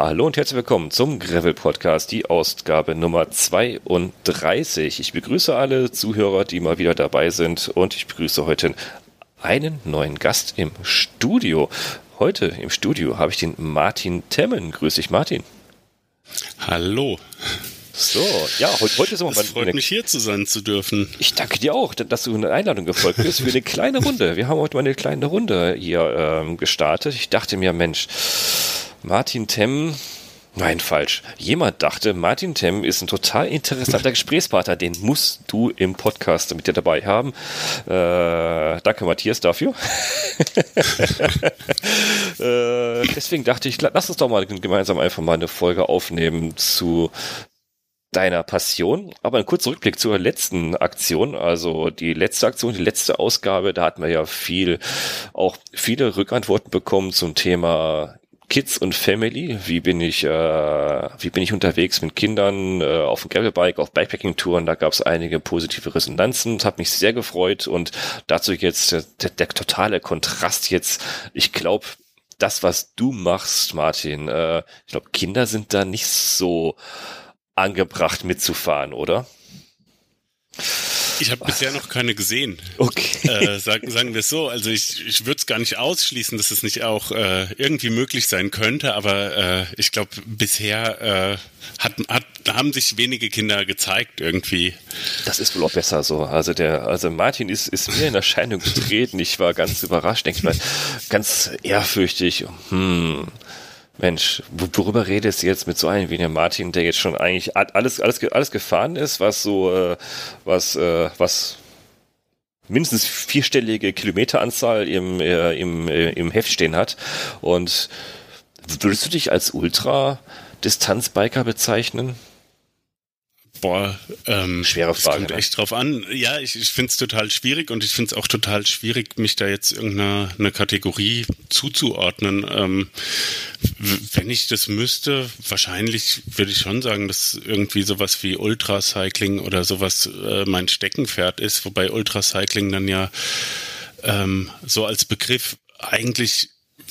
Hallo und herzlich willkommen zum Gravel Podcast, die Ausgabe Nummer 32. Ich begrüße alle Zuhörer, die mal wieder dabei sind und ich begrüße heute einen neuen Gast im Studio. Heute im Studio habe ich den Martin Temmen. Grüß dich, Martin. Hallo. So, ja, heute, heute ist immer Es freut eine, mich hier zu sein zu dürfen. Ich danke dir auch, dass du eine Einladung gefolgt bist für eine kleine Runde. Wir haben heute mal eine kleine Runde hier ähm, gestartet. Ich dachte mir, Mensch, Martin Temm Nein, falsch. Jemand dachte, Martin Temm ist ein total interessanter Gesprächspartner, den musst du im Podcast mit dir dabei haben. Äh, danke, Matthias, dafür. äh, deswegen dachte ich, lass uns doch mal gemeinsam einfach mal eine Folge aufnehmen zu deiner Passion. Aber ein kurzer Rückblick zur letzten Aktion, also die letzte Aktion, die letzte Ausgabe, da hatten wir ja viel, auch viele Rückantworten bekommen zum Thema Kids und Family. Wie bin ich, äh, wie bin ich unterwegs mit Kindern äh, auf dem Gravelbike, auf Bikepacking-Touren? Da gab es einige positive Resonanzen. Das hat mich sehr gefreut und dazu jetzt der, der totale Kontrast jetzt. Ich glaube, das, was du machst, Martin, äh, ich glaube, Kinder sind da nicht so angebracht mitzufahren, oder? Ich habe bisher noch keine gesehen. Okay. Äh, sagen, sagen wir es so. Also ich, ich würde es gar nicht ausschließen, dass es nicht auch äh, irgendwie möglich sein könnte, aber äh, ich glaube, bisher äh, hat, hat, haben sich wenige Kinder gezeigt irgendwie. Das ist wohl auch besser so. Also der, also Martin ist, ist mir in Erscheinung getreten. Ich war ganz überrascht, denke ich mal, ganz ehrfürchtig. Hm Mensch, worüber redest du jetzt mit so einem wie der Martin, der jetzt schon eigentlich alles, alles, alles gefahren ist, was so, äh, was, äh, was mindestens vierstellige Kilometeranzahl im, äh, im, äh, im Heft stehen hat. Und würdest du dich als Ultra-Distanzbiker bezeichnen? Boah, ähm, schwere Frage. kommt ne? echt drauf an. Ja, ich, ich finde es total schwierig und ich finde es auch total schwierig, mich da jetzt irgendeiner eine Kategorie zuzuordnen. Ähm, wenn ich das müsste, wahrscheinlich würde ich schon sagen, dass irgendwie sowas wie Ultracycling oder sowas äh, mein Steckenpferd ist, wobei Ultracycling dann ja ähm, so als Begriff eigentlich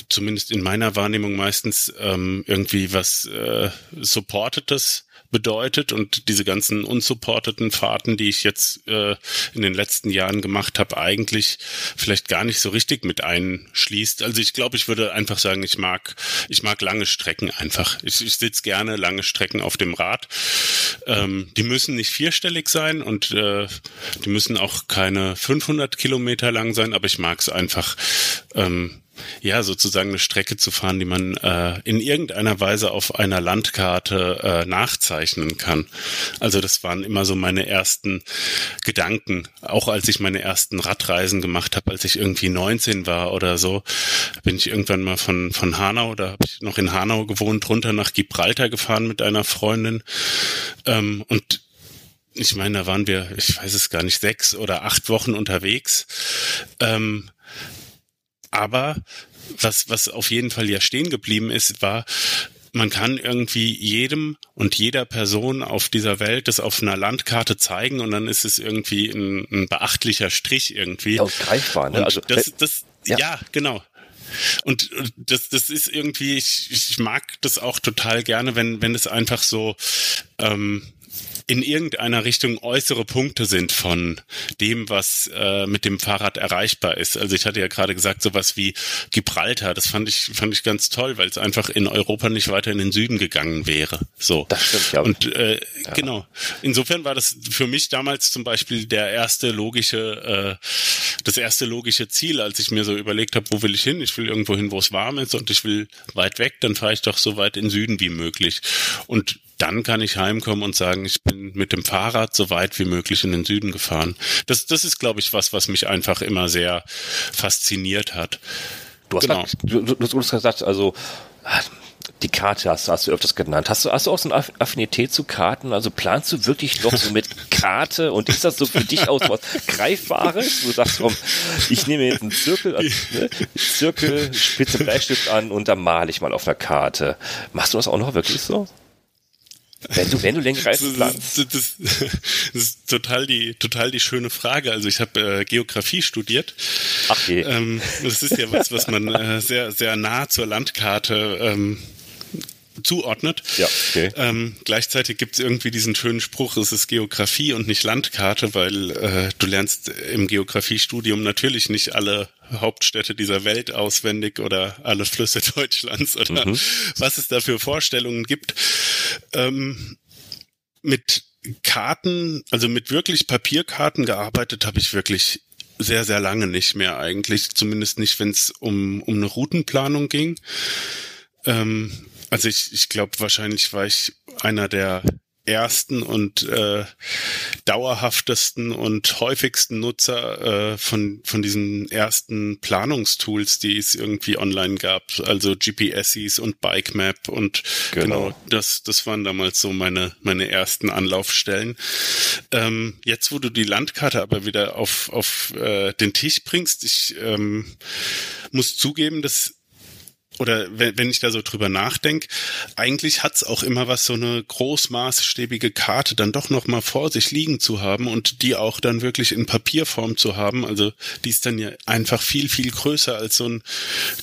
zumindest in meiner Wahrnehmung meistens ähm, irgendwie was äh, Supportetes bedeutet und diese ganzen unsupporteten Fahrten, die ich jetzt äh, in den letzten Jahren gemacht habe, eigentlich vielleicht gar nicht so richtig mit einschließt. Also ich glaube, ich würde einfach sagen, ich mag, ich mag lange Strecken einfach. Ich, ich sitze gerne lange Strecken auf dem Rad. Ähm, die müssen nicht vierstellig sein und äh, die müssen auch keine 500 Kilometer lang sein, aber ich mag es einfach. Ähm, ja, sozusagen eine Strecke zu fahren, die man äh, in irgendeiner Weise auf einer Landkarte äh, nachzeichnen kann. Also das waren immer so meine ersten Gedanken. Auch als ich meine ersten Radreisen gemacht habe, als ich irgendwie 19 war oder so, bin ich irgendwann mal von, von Hanau, da habe ich noch in Hanau gewohnt, runter nach Gibraltar gefahren mit einer Freundin. Ähm, und ich meine, da waren wir, ich weiß es gar nicht, sechs oder acht Wochen unterwegs. Ähm, aber was, was auf jeden Fall ja stehen geblieben ist, war, man kann irgendwie jedem und jeder Person auf dieser Welt das auf einer Landkarte zeigen und dann ist es irgendwie ein, ein beachtlicher Strich irgendwie. Ja, greifbar, ne? also, das, das, ja. ja, genau. Und das, das ist irgendwie, ich, ich mag das auch total gerne, wenn, wenn es einfach so, ähm, in irgendeiner Richtung äußere Punkte sind von dem, was äh, mit dem Fahrrad erreichbar ist. Also ich hatte ja gerade gesagt, sowas wie Gibraltar, das fand ich, fand ich ganz toll, weil es einfach in Europa nicht weiter in den Süden gegangen wäre. So. Das stimmt, ja. Und äh, ja. genau. Insofern war das für mich damals zum Beispiel der erste logische, äh, das erste logische Ziel, als ich mir so überlegt habe, wo will ich hin? Ich will irgendwo hin, wo es warm ist und ich will weit weg, dann fahre ich doch so weit in Süden wie möglich. Und dann kann ich heimkommen und sagen, ich bin mit dem Fahrrad so weit wie möglich in den Süden gefahren. Das, das ist, glaube ich, was, was mich einfach immer sehr fasziniert hat. Du hast, genau. Grad, du, du, hast gesagt, also die Karte hast, hast du öfters genannt. Hast du, hast du auch so eine Affinität zu Karten? Also planst du wirklich noch so mit Karte und ist das so für dich aus was Greifbares? Du sagst, komm, ich nehme jetzt einen Zirkel, also, ne, Zirkel, spitze Bleistift an und dann male ich mal auf einer Karte. Machst du das auch noch wirklich so? Wenn du, wenn du Lenkreisen planst. Das, das, das, ist total die, total die schöne Frage. Also ich habe äh, Geografie studiert. Ach je. Ähm, das ist ja was, was man äh, sehr, sehr nah zur Landkarte ähm, zuordnet. Ja, okay. Ähm, gleichzeitig gibt es irgendwie diesen schönen Spruch, es ist Geografie und nicht Landkarte, weil äh, du lernst im Geografiestudium natürlich nicht alle Hauptstädte dieser Welt auswendig oder alle Flüsse Deutschlands oder mhm. was es da für Vorstellungen gibt. Ähm, mit Karten, also mit wirklich Papierkarten gearbeitet habe ich wirklich sehr, sehr lange nicht mehr eigentlich, zumindest nicht, wenn es um, um eine Routenplanung ging. Ähm, also ich, ich glaube, wahrscheinlich war ich einer der ersten und äh, dauerhaftesten und häufigsten Nutzer äh, von von diesen ersten Planungstools, die es irgendwie online gab, also GPSs und Bike Map und genau. genau, das das waren damals so meine meine ersten Anlaufstellen. Ähm, jetzt, wo du die Landkarte aber wieder auf auf äh, den Tisch bringst, ich ähm, muss zugeben, dass oder wenn, wenn ich da so drüber nachdenke, eigentlich hat's auch immer was, so eine großmaßstäbige Karte dann doch noch mal vor sich liegen zu haben und die auch dann wirklich in Papierform zu haben. Also die ist dann ja einfach viel, viel größer als so ein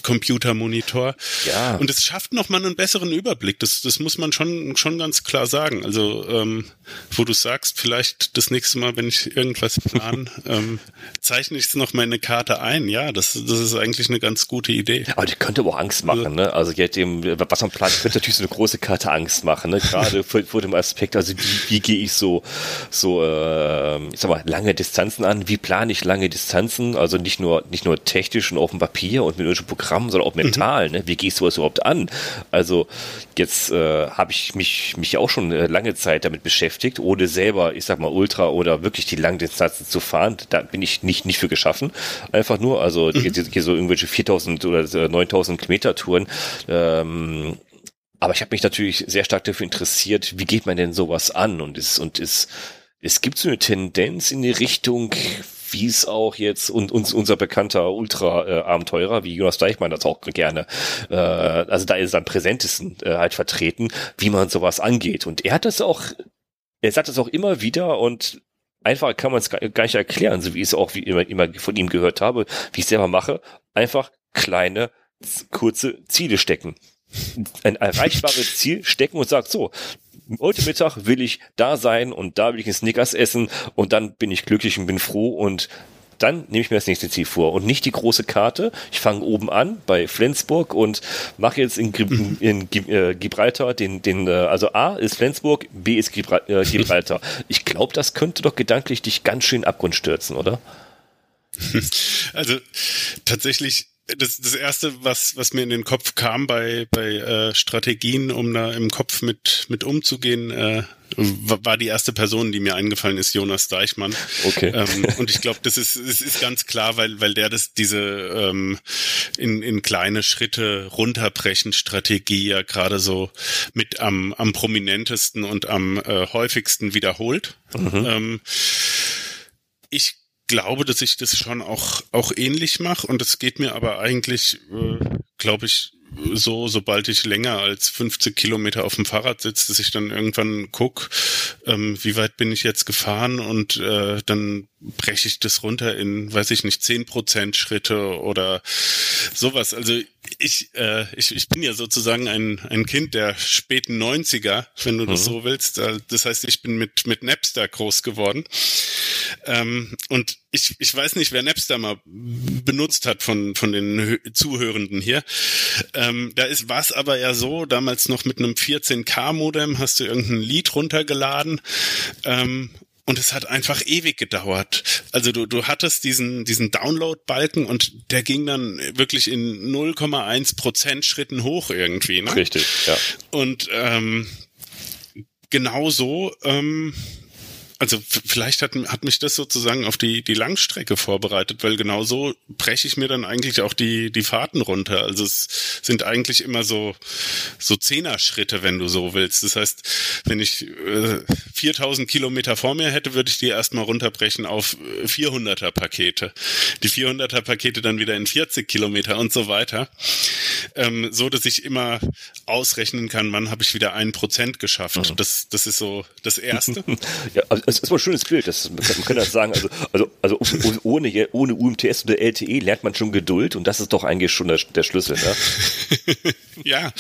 Computermonitor. Ja. Und es schafft noch mal einen besseren Überblick. Das, das muss man schon, schon ganz klar sagen. Also, ähm, wo du sagst, vielleicht das nächste Mal, wenn ich irgendwas plane, ähm, zeichne ich es noch mal in eine Karte ein. Ja, das, das ist eigentlich eine ganz gute Idee. Aber die könnte aber auch Angst machen, ne? Also jetzt dem, was man plant, könnte natürlich so eine große Karte Angst machen, ne? Gerade vor, vor dem Aspekt, also wie, wie gehe ich so, so, äh, ich sag mal, lange Distanzen an? Wie plane ich lange Distanzen? Also nicht nur, nicht nur technisch und auf dem Papier und mit irgendwelchen Programmen, sondern auch mental, mhm. ne? Wie gehe ich sowas überhaupt an? Also jetzt äh, habe ich mich, mich auch schon äh, lange Zeit damit beschäftigt, ohne selber, ich sag mal, Ultra oder wirklich die langen Distanzen zu fahren. Da bin ich nicht, nicht für geschaffen. Einfach nur, also mhm. hier, hier so irgendwelche 4000 oder 9000 äh, Kilometer Touren. Ähm, aber ich habe mich natürlich sehr stark dafür interessiert, wie geht man denn sowas an? Und es, und es, es gibt so eine Tendenz in die Richtung, wie es auch jetzt und uns unser bekannter Ultra-Abenteurer wie Jonas Deichmann das auch gerne, äh, also da ist es am präsentesten äh, halt vertreten, wie man sowas angeht. Und er hat das auch, er sagt das auch immer wieder und einfach kann man es gar nicht erklären, so wie ich es auch wie immer, immer von ihm gehört habe, wie ich es selber mache. Einfach kleine kurze Ziele stecken. Ein erreichbares Ziel stecken und sagt so, heute Mittag will ich da sein und da will ich ein Snickers essen und dann bin ich glücklich und bin froh und dann nehme ich mir das nächste Ziel vor und nicht die große Karte. Ich fange oben an bei Flensburg und mache jetzt in, in, in äh, Gibraltar den, den, äh, also A ist Flensburg, B ist äh, Gibraltar. Ich glaube, das könnte doch gedanklich dich ganz schön Abgrund stürzen, oder? Also tatsächlich das, das erste, was, was mir in den Kopf kam bei, bei äh, Strategien, um da im Kopf mit, mit umzugehen, äh, war die erste Person, die mir eingefallen ist, Jonas Deichmann. Okay. Ähm, und ich glaube, das ist, es ist ganz klar, weil, weil der das diese ähm, in, in kleine Schritte runterbrechen Strategie ja gerade so mit am, am prominentesten und am äh, häufigsten wiederholt. Mhm. Ähm, ich glaube, dass ich das schon auch, auch ähnlich mache und es geht mir aber eigentlich, äh, glaube ich, so, sobald ich länger als 50 Kilometer auf dem Fahrrad sitze, dass ich dann irgendwann guck, ähm, wie weit bin ich jetzt gefahren und äh, dann breche ich das runter in, weiß ich nicht, 10 Prozent Schritte oder sowas. Also ich, äh, ich, ich bin ja sozusagen ein, ein Kind der späten 90er, wenn du mhm. das so willst. Äh, das heißt, ich bin mit, mit Napster groß geworden. Ähm, und ich, ich weiß nicht, wer Napster mal benutzt hat von, von den Zuhörenden hier. Ähm, da ist was aber ja so, damals noch mit einem 14K-Modem hast du irgendein Lied runtergeladen ähm, und es hat einfach ewig gedauert. Also du, du hattest diesen, diesen Download-Balken und der ging dann wirklich in 0,1 Prozent Schritten hoch irgendwie. Ne? Richtig, ja. Und ähm, genau so ähm, also vielleicht hat, hat mich das sozusagen auf die, die Langstrecke vorbereitet, weil genau so breche ich mir dann eigentlich auch die, die Fahrten runter. Also es sind eigentlich immer so, so Zehner-Schritte, wenn du so willst. Das heißt, wenn ich äh, 4000 Kilometer vor mir hätte, würde ich die erstmal runterbrechen auf 400er Pakete. Die 400er Pakete dann wieder in 40 Kilometer und so weiter. Ähm, so, dass ich immer ausrechnen kann, wann habe ich wieder ein Prozent geschafft. Mhm. Das, das ist so das Erste. ja, also es ist mal ein schönes Bild. Das, man kann das sagen. Also, also, also ohne, ohne UMTS oder LTE lernt man schon Geduld und das ist doch eigentlich schon der, der Schlüssel. Ne? ja,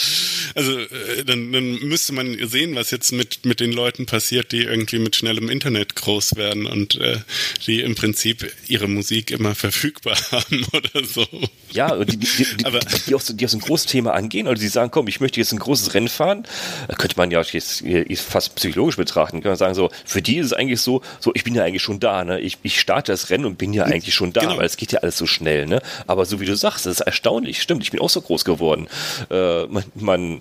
also äh, dann, dann müsste man sehen, was jetzt mit, mit den Leuten passiert, die irgendwie mit schnellem Internet groß werden und äh, die im Prinzip ihre Musik immer verfügbar haben oder so. Ja, die, die, die, Aber, die, auch so, die auch so ein großes Thema angehen oder die sagen, komm, ich möchte jetzt ein großes Rennen fahren, da könnte man ja jetzt fast psychologisch betrachten, kann man sagen so, für die ist es eigentlich so, so ich bin ja eigentlich schon da, ne? Ich, ich starte das Rennen und bin ja eigentlich schon da, genau. weil es geht ja alles so schnell, ne? Aber so wie du sagst, das ist erstaunlich, stimmt, ich bin auch so groß geworden. Äh, man, man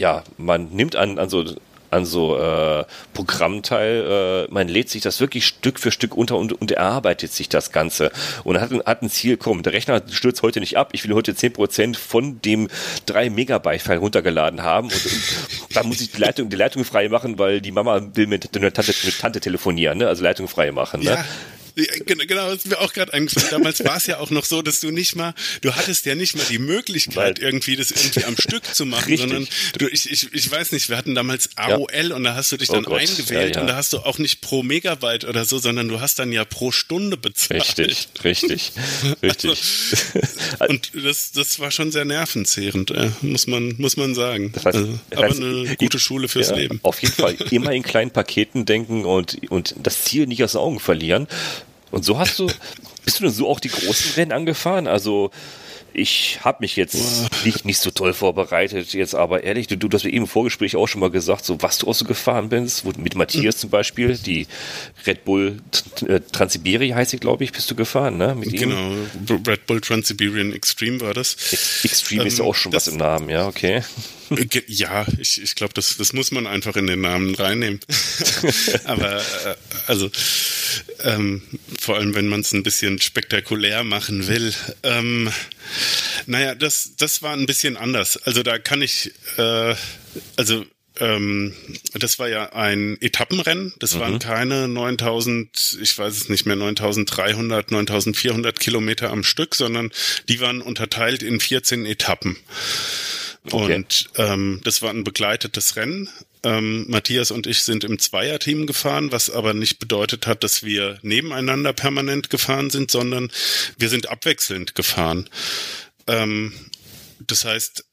ja, man nimmt an, an so an so äh, Programmteil. Äh, man lädt sich das wirklich Stück für Stück unter und, und erarbeitet sich das Ganze und hat, hat ein Ziel, komm, der Rechner stürzt heute nicht ab, ich will heute 10% von dem 3 Megabyte-File runtergeladen haben und, und da muss ich die Leitung, die Leitung frei machen, weil die Mama will mit, mit, Tante, mit Tante telefonieren, ne? also Leitung frei machen. Ne? Ja. Genau, das ist mir auch gerade eingefallen. Damals war es ja auch noch so, dass du nicht mal, du hattest ja nicht mal die Möglichkeit, Weil, irgendwie das irgendwie am Stück zu machen, richtig. sondern du, ich, ich, ich weiß nicht, wir hatten damals AOL ja. und da hast du dich oh dann Gott. eingewählt ja, ja. und da hast du auch nicht pro Megabyte oder so, sondern du hast dann ja pro Stunde bezahlt. Richtig, richtig, richtig. Also, und das, das war schon sehr nervenzehrend, äh, muss man, muss man sagen. Das heißt, also, aber heißt, eine gute Schule fürs Leben. Auf jeden Fall immer in kleinen Paketen denken und, und das Ziel nicht aus den Augen verlieren. Und so hast du, bist du denn so auch die großen Rennen angefahren? Also ich habe mich jetzt nicht, nicht so toll vorbereitet, jetzt aber ehrlich, du, du hast mir eben im Vorgespräch auch schon mal gesagt, so was du auch so gefahren bist, mit Matthias zum Beispiel, die Red Bull äh, Transsibiri heißt sie, glaube ich, bist du gefahren, ne? Mit genau? Red Bull Transsiberian Extreme war das. Extreme ähm, ist ja auch schon was im Namen, ja, okay. Ja, ich, ich glaube, das, das muss man einfach in den Namen reinnehmen. Aber äh, also ähm, vor allem, wenn man es ein bisschen spektakulär machen will. Ähm, naja, das, das war ein bisschen anders. Also da kann ich, äh, also ähm, das war ja ein Etappenrennen. Das mhm. waren keine 9000, ich weiß es nicht mehr, 9300, 9400 Kilometer am Stück, sondern die waren unterteilt in 14 Etappen. Okay. Und ähm, das war ein begleitetes Rennen. Ähm, Matthias und ich sind im Zweierteam gefahren, was aber nicht bedeutet hat, dass wir nebeneinander permanent gefahren sind, sondern wir sind abwechselnd gefahren. Ähm, das heißt,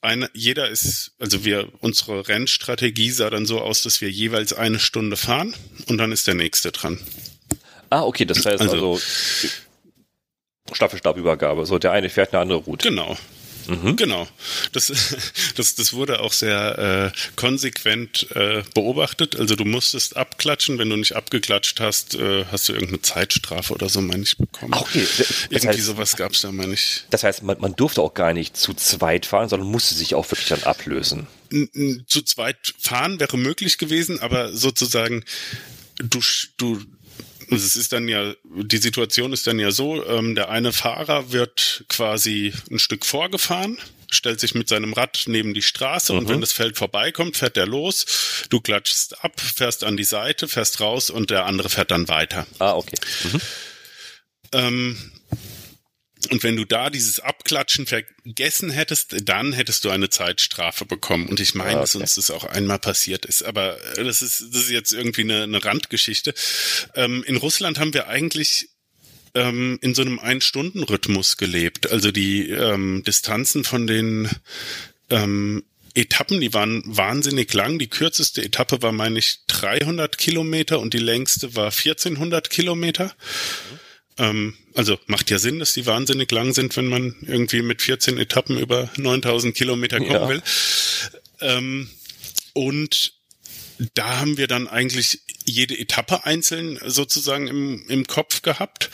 eine, jeder ist, also wir, unsere Rennstrategie sah dann so aus, dass wir jeweils eine Stunde fahren und dann ist der nächste dran. Ah, okay, das heißt also, also Staffelstabübergabe. So, der eine fährt eine andere Route. Genau, Mhm. Genau. Das, das, das wurde auch sehr äh, konsequent äh, beobachtet. Also du musstest abklatschen. Wenn du nicht abgeklatscht hast, äh, hast du irgendeine Zeitstrafe oder so, meine ich, bekommen. Okay. Das Irgendwie heißt, sowas gab es da, meine ich. Das heißt, man, man durfte auch gar nicht zu zweit fahren, sondern musste sich auch wirklich dann ablösen. Zu zweit fahren wäre möglich gewesen, aber sozusagen du, du, es ist dann ja, die Situation ist dann ja so, ähm, der eine Fahrer wird quasi ein Stück vorgefahren, stellt sich mit seinem Rad neben die Straße mhm. und wenn das Feld vorbeikommt, fährt er los, du klatschst ab, fährst an die Seite, fährst raus und der andere fährt dann weiter. Ah, okay. Mhm. Ähm, und wenn du da dieses Abklatschen vergessen hättest, dann hättest du eine Zeitstrafe bekommen. Und ich meine, ah, okay. dass uns das auch einmal passiert ist. Aber äh, das ist, das ist jetzt irgendwie eine, eine Randgeschichte. Ähm, in Russland haben wir eigentlich ähm, in so einem Ein-Stunden-Rhythmus gelebt. Also die ähm, Distanzen von den ähm, Etappen, die waren wahnsinnig lang. Die kürzeste Etappe war, meine ich, 300 Kilometer und die längste war 1400 Kilometer. Mhm. Ähm, also macht ja Sinn, dass die wahnsinnig lang sind, wenn man irgendwie mit 14 Etappen über 9000 Kilometer kommen ja. will. Ähm, und da haben wir dann eigentlich jede Etappe einzeln sozusagen im, im Kopf gehabt.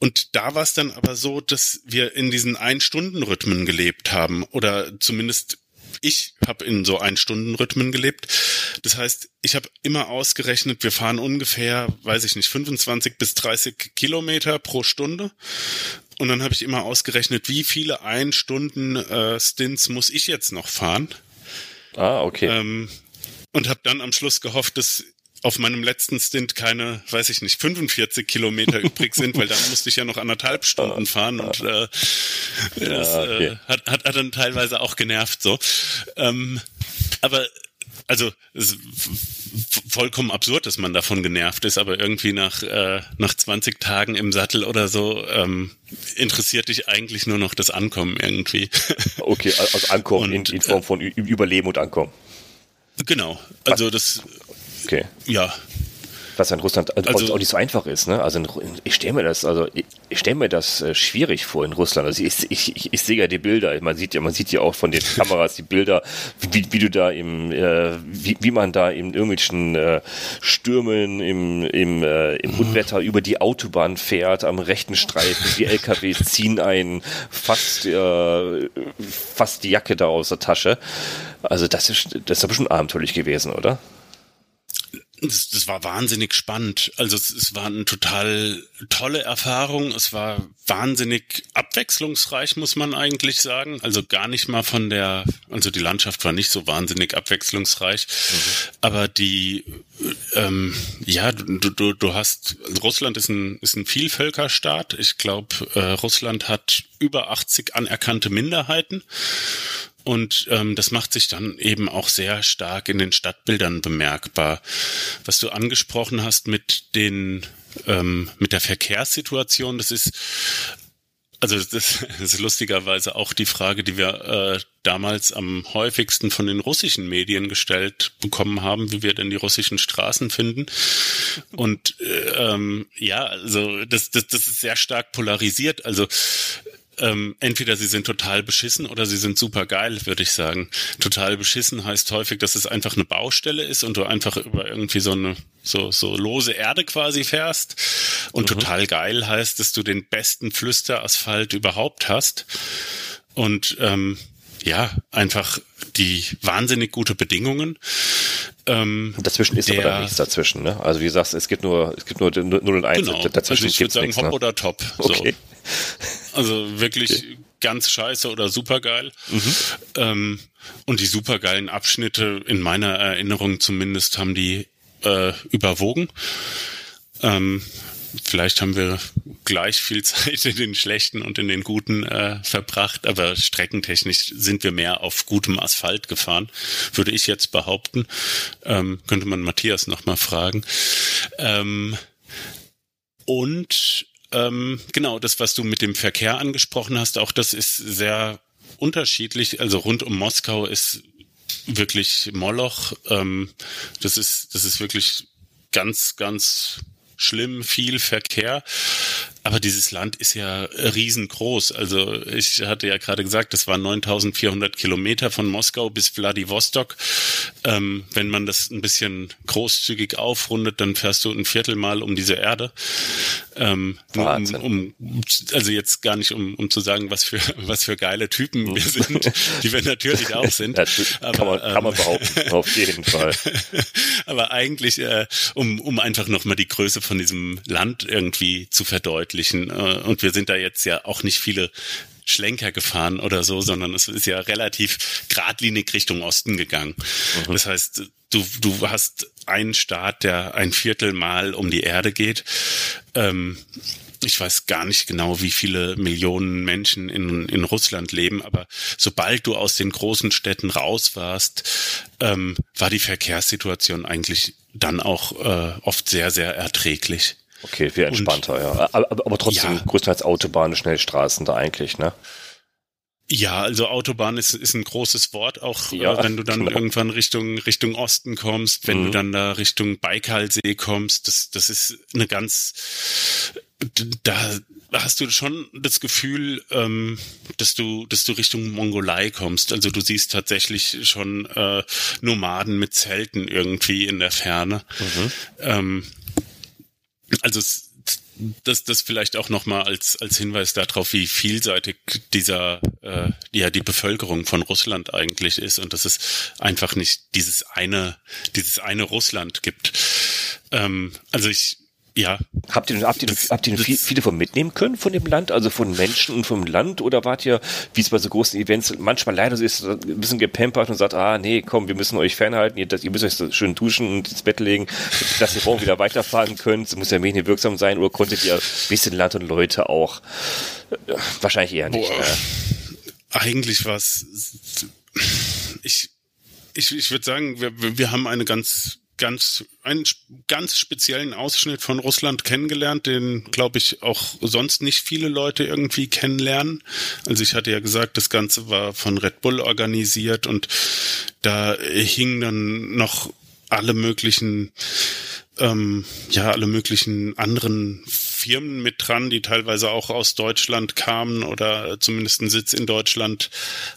Und da war es dann aber so, dass wir in diesen Ein-Stunden-Rhythmen gelebt haben oder zumindest ich habe in so Ein-Stunden-Rhythmen gelebt. Das heißt, ich habe immer ausgerechnet, wir fahren ungefähr, weiß ich nicht, 25 bis 30 Kilometer pro Stunde. Und dann habe ich immer ausgerechnet, wie viele Ein-Stunden-Stints äh, muss ich jetzt noch fahren. Ah, okay. Ähm, und habe dann am Schluss gehofft, dass auf meinem letzten Stint keine, weiß ich nicht, 45 Kilometer übrig sind, weil dann musste ich ja noch anderthalb Stunden fahren und äh, das äh, hat, hat, hat dann teilweise auch genervt so. Ähm, aber also vollkommen absurd, dass man davon genervt ist, aber irgendwie nach, äh, nach 20 Tagen im Sattel oder so ähm, interessiert dich eigentlich nur noch das Ankommen irgendwie. Okay, also Ankommen und, in, in Form von Überleben und Ankommen. Genau, also das Okay. Ja, was in Russland also, auch nicht so einfach ist. Ne? Also in, ich stelle mir das, also ich, ich stelle mir das äh, schwierig vor in Russland. Also ich, ich, ich, sehe ja die Bilder. Man sieht ja, man sieht ja auch von den Kameras die Bilder, wie, wie du da im, äh, wie, wie man da in irgendwelchen äh, Stürmen im, im, äh, im Unwetter über die Autobahn fährt, am rechten Streifen. Die LKWs ziehen einen fast, äh, fast die Jacke da aus der Tasche. Also das ist, das ist schon abenteuerlich gewesen, oder? Das, das war wahnsinnig spannend. Also es, es war eine total tolle Erfahrung. Es war wahnsinnig abwechslungsreich, muss man eigentlich sagen. Also gar nicht mal von der, also die Landschaft war nicht so wahnsinnig abwechslungsreich, mhm. aber die, ähm, ja, du, du, du hast, Russland ist ein, ist ein Vielvölkerstaat. Ich glaube, äh, Russland hat über 80 anerkannte Minderheiten. Und ähm, das macht sich dann eben auch sehr stark in den Stadtbildern bemerkbar. Was du angesprochen hast mit den ähm, mit der Verkehrssituation, das ist also das, ist lustigerweise auch die Frage, die wir äh, damals am häufigsten von den russischen Medien gestellt bekommen haben, wie wir denn die russischen Straßen finden. Und äh, ähm, ja, also das, das, das ist sehr stark polarisiert. Also ähm, entweder sie sind total beschissen oder sie sind super geil, würde ich sagen. Total beschissen heißt häufig, dass es einfach eine Baustelle ist und du einfach über irgendwie so eine so so lose Erde quasi fährst. Und mhm. total geil heißt, dass du den besten Flüsterasphalt überhaupt hast. Und ähm, ja, einfach die wahnsinnig gute Bedingungen. Ähm, dazwischen ist der, aber da nichts dazwischen, ne? Also wie du sagst, es gibt nur, es gibt nur 0 und 1. Genau. Dazwischen also ich würde sagen, nichts, Hop ne? oder Top. Okay. So. Also wirklich okay. ganz scheiße oder supergeil. Mhm. Ähm, und die supergeilen Abschnitte, in meiner Erinnerung zumindest, haben die äh, überwogen. Ähm, vielleicht haben wir gleich viel Zeit in den schlechten und in den guten äh, verbracht, aber streckentechnisch sind wir mehr auf gutem Asphalt gefahren, würde ich jetzt behaupten. Ähm, könnte man Matthias nochmal fragen. Ähm, und ähm, genau, das, was du mit dem Verkehr angesprochen hast, auch das ist sehr unterschiedlich. Also rund um Moskau ist wirklich Moloch. Ähm, das ist, das ist wirklich ganz, ganz schlimm, viel Verkehr. Aber dieses Land ist ja riesengroß. Also ich hatte ja gerade gesagt, das waren 9400 Kilometer von Moskau bis Vladivostok. Ähm, wenn man das ein bisschen großzügig aufrundet, dann fährst du ein Viertelmal um diese Erde. Ähm, um, um, also jetzt gar nicht, um, um zu sagen, was für, was für geile Typen wir sind, die wir natürlich auch sind. aber, kann, man, kann man ähm, behaupten, auf jeden Fall. aber eigentlich, äh, um, um einfach nochmal die Größe von diesem Land irgendwie zu verdeutlichen. Äh, und wir sind da jetzt ja auch nicht viele Schlenker gefahren oder so, sondern es ist ja relativ geradlinig Richtung Osten gegangen. Mhm. Das heißt, du, du hast einen Staat, der ein Viertelmal um die Erde geht. Ähm, ich weiß gar nicht genau, wie viele Millionen Menschen in, in Russland leben, aber sobald du aus den großen Städten raus warst, ähm, war die Verkehrssituation eigentlich dann auch äh, oft sehr, sehr erträglich. Okay, viel entspannter, Und, ja. Aber, aber trotzdem ja. größtenteils Autobahnen, Schnellstraßen da eigentlich, ne? Ja, also Autobahn ist, ist ein großes Wort, auch äh, ja, äh, wenn du dann genau. irgendwann Richtung Richtung Osten kommst, wenn mhm. du dann da Richtung Baikalsee kommst, das das ist eine ganz da hast du schon das Gefühl, ähm, dass du dass du Richtung Mongolei kommst. Also du siehst tatsächlich schon äh, Nomaden mit Zelten irgendwie in der Ferne. Mhm. Ähm, also das, das vielleicht auch nochmal als, als Hinweis darauf, wie vielseitig dieser, äh, ja, die Bevölkerung von Russland eigentlich ist und dass es einfach nicht dieses eine, dieses eine Russland gibt. Ähm, also ich, ja. Habt ihr, habt ihr, das, habt ihr viel, viele von mitnehmen können von dem Land, also von Menschen und vom Land? Oder wart ihr, wie es bei so großen Events manchmal leider so ist, ein bisschen gepampert und sagt, ah, nee, komm, wir müssen euch fernhalten, ihr, ihr müsst euch so schön duschen und ins Bett legen, dass ihr morgen wieder weiterfahren könnt. Es muss ja wenig wirksam sein. Oder konntet ihr ein bisschen Land und Leute auch? Wahrscheinlich eher nicht. Boah, ne? Eigentlich war es, ich, Ich, ich würde sagen, wir, wir haben eine ganz ganz einen ganz speziellen Ausschnitt von Russland kennengelernt, den glaube ich auch sonst nicht viele Leute irgendwie kennenlernen. Also ich hatte ja gesagt, das Ganze war von Red Bull organisiert und da hingen dann noch alle möglichen ähm, ja alle möglichen anderen Firmen mit dran, die teilweise auch aus Deutschland kamen oder zumindest einen Sitz in Deutschland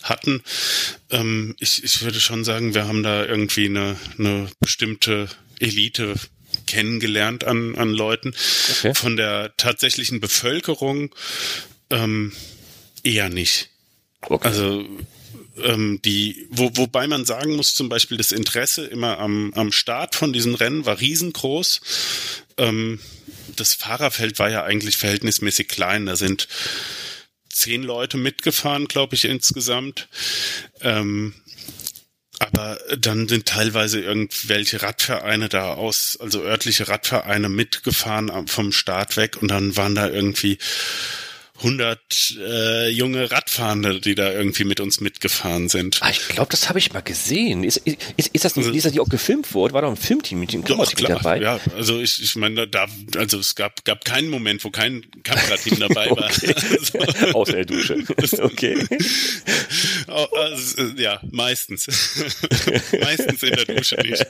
hatten. Ähm, ich, ich würde schon sagen, wir haben da irgendwie eine, eine bestimmte Elite kennengelernt an, an Leuten. Okay. Von der tatsächlichen Bevölkerung ähm, eher nicht. Okay. Also ähm, die, wo, wobei man sagen muss, zum Beispiel das Interesse immer am, am Start von diesen Rennen war riesengroß. Ähm, das Fahrerfeld war ja eigentlich verhältnismäßig klein. Da sind zehn Leute mitgefahren, glaube ich, insgesamt. Ähm, aber dann sind teilweise irgendwelche Radvereine da aus, also örtliche Radvereine mitgefahren vom Start weg und dann waren da irgendwie 100 äh, junge Radfahrende, die da irgendwie mit uns mitgefahren sind. Ah, ich glaube, das habe ich mal gesehen. Ist, ist, ist das nicht, also, ist das nicht auch gefilmt worden? War doch ein Filmteam mit dem Kamerateam dabei? Ja, also ich, ich meine, da, also es gab, gab keinen Moment, wo kein Kamerateam dabei war. also, Außer der Dusche. okay. Also, ja, meistens. meistens in der Dusche nicht.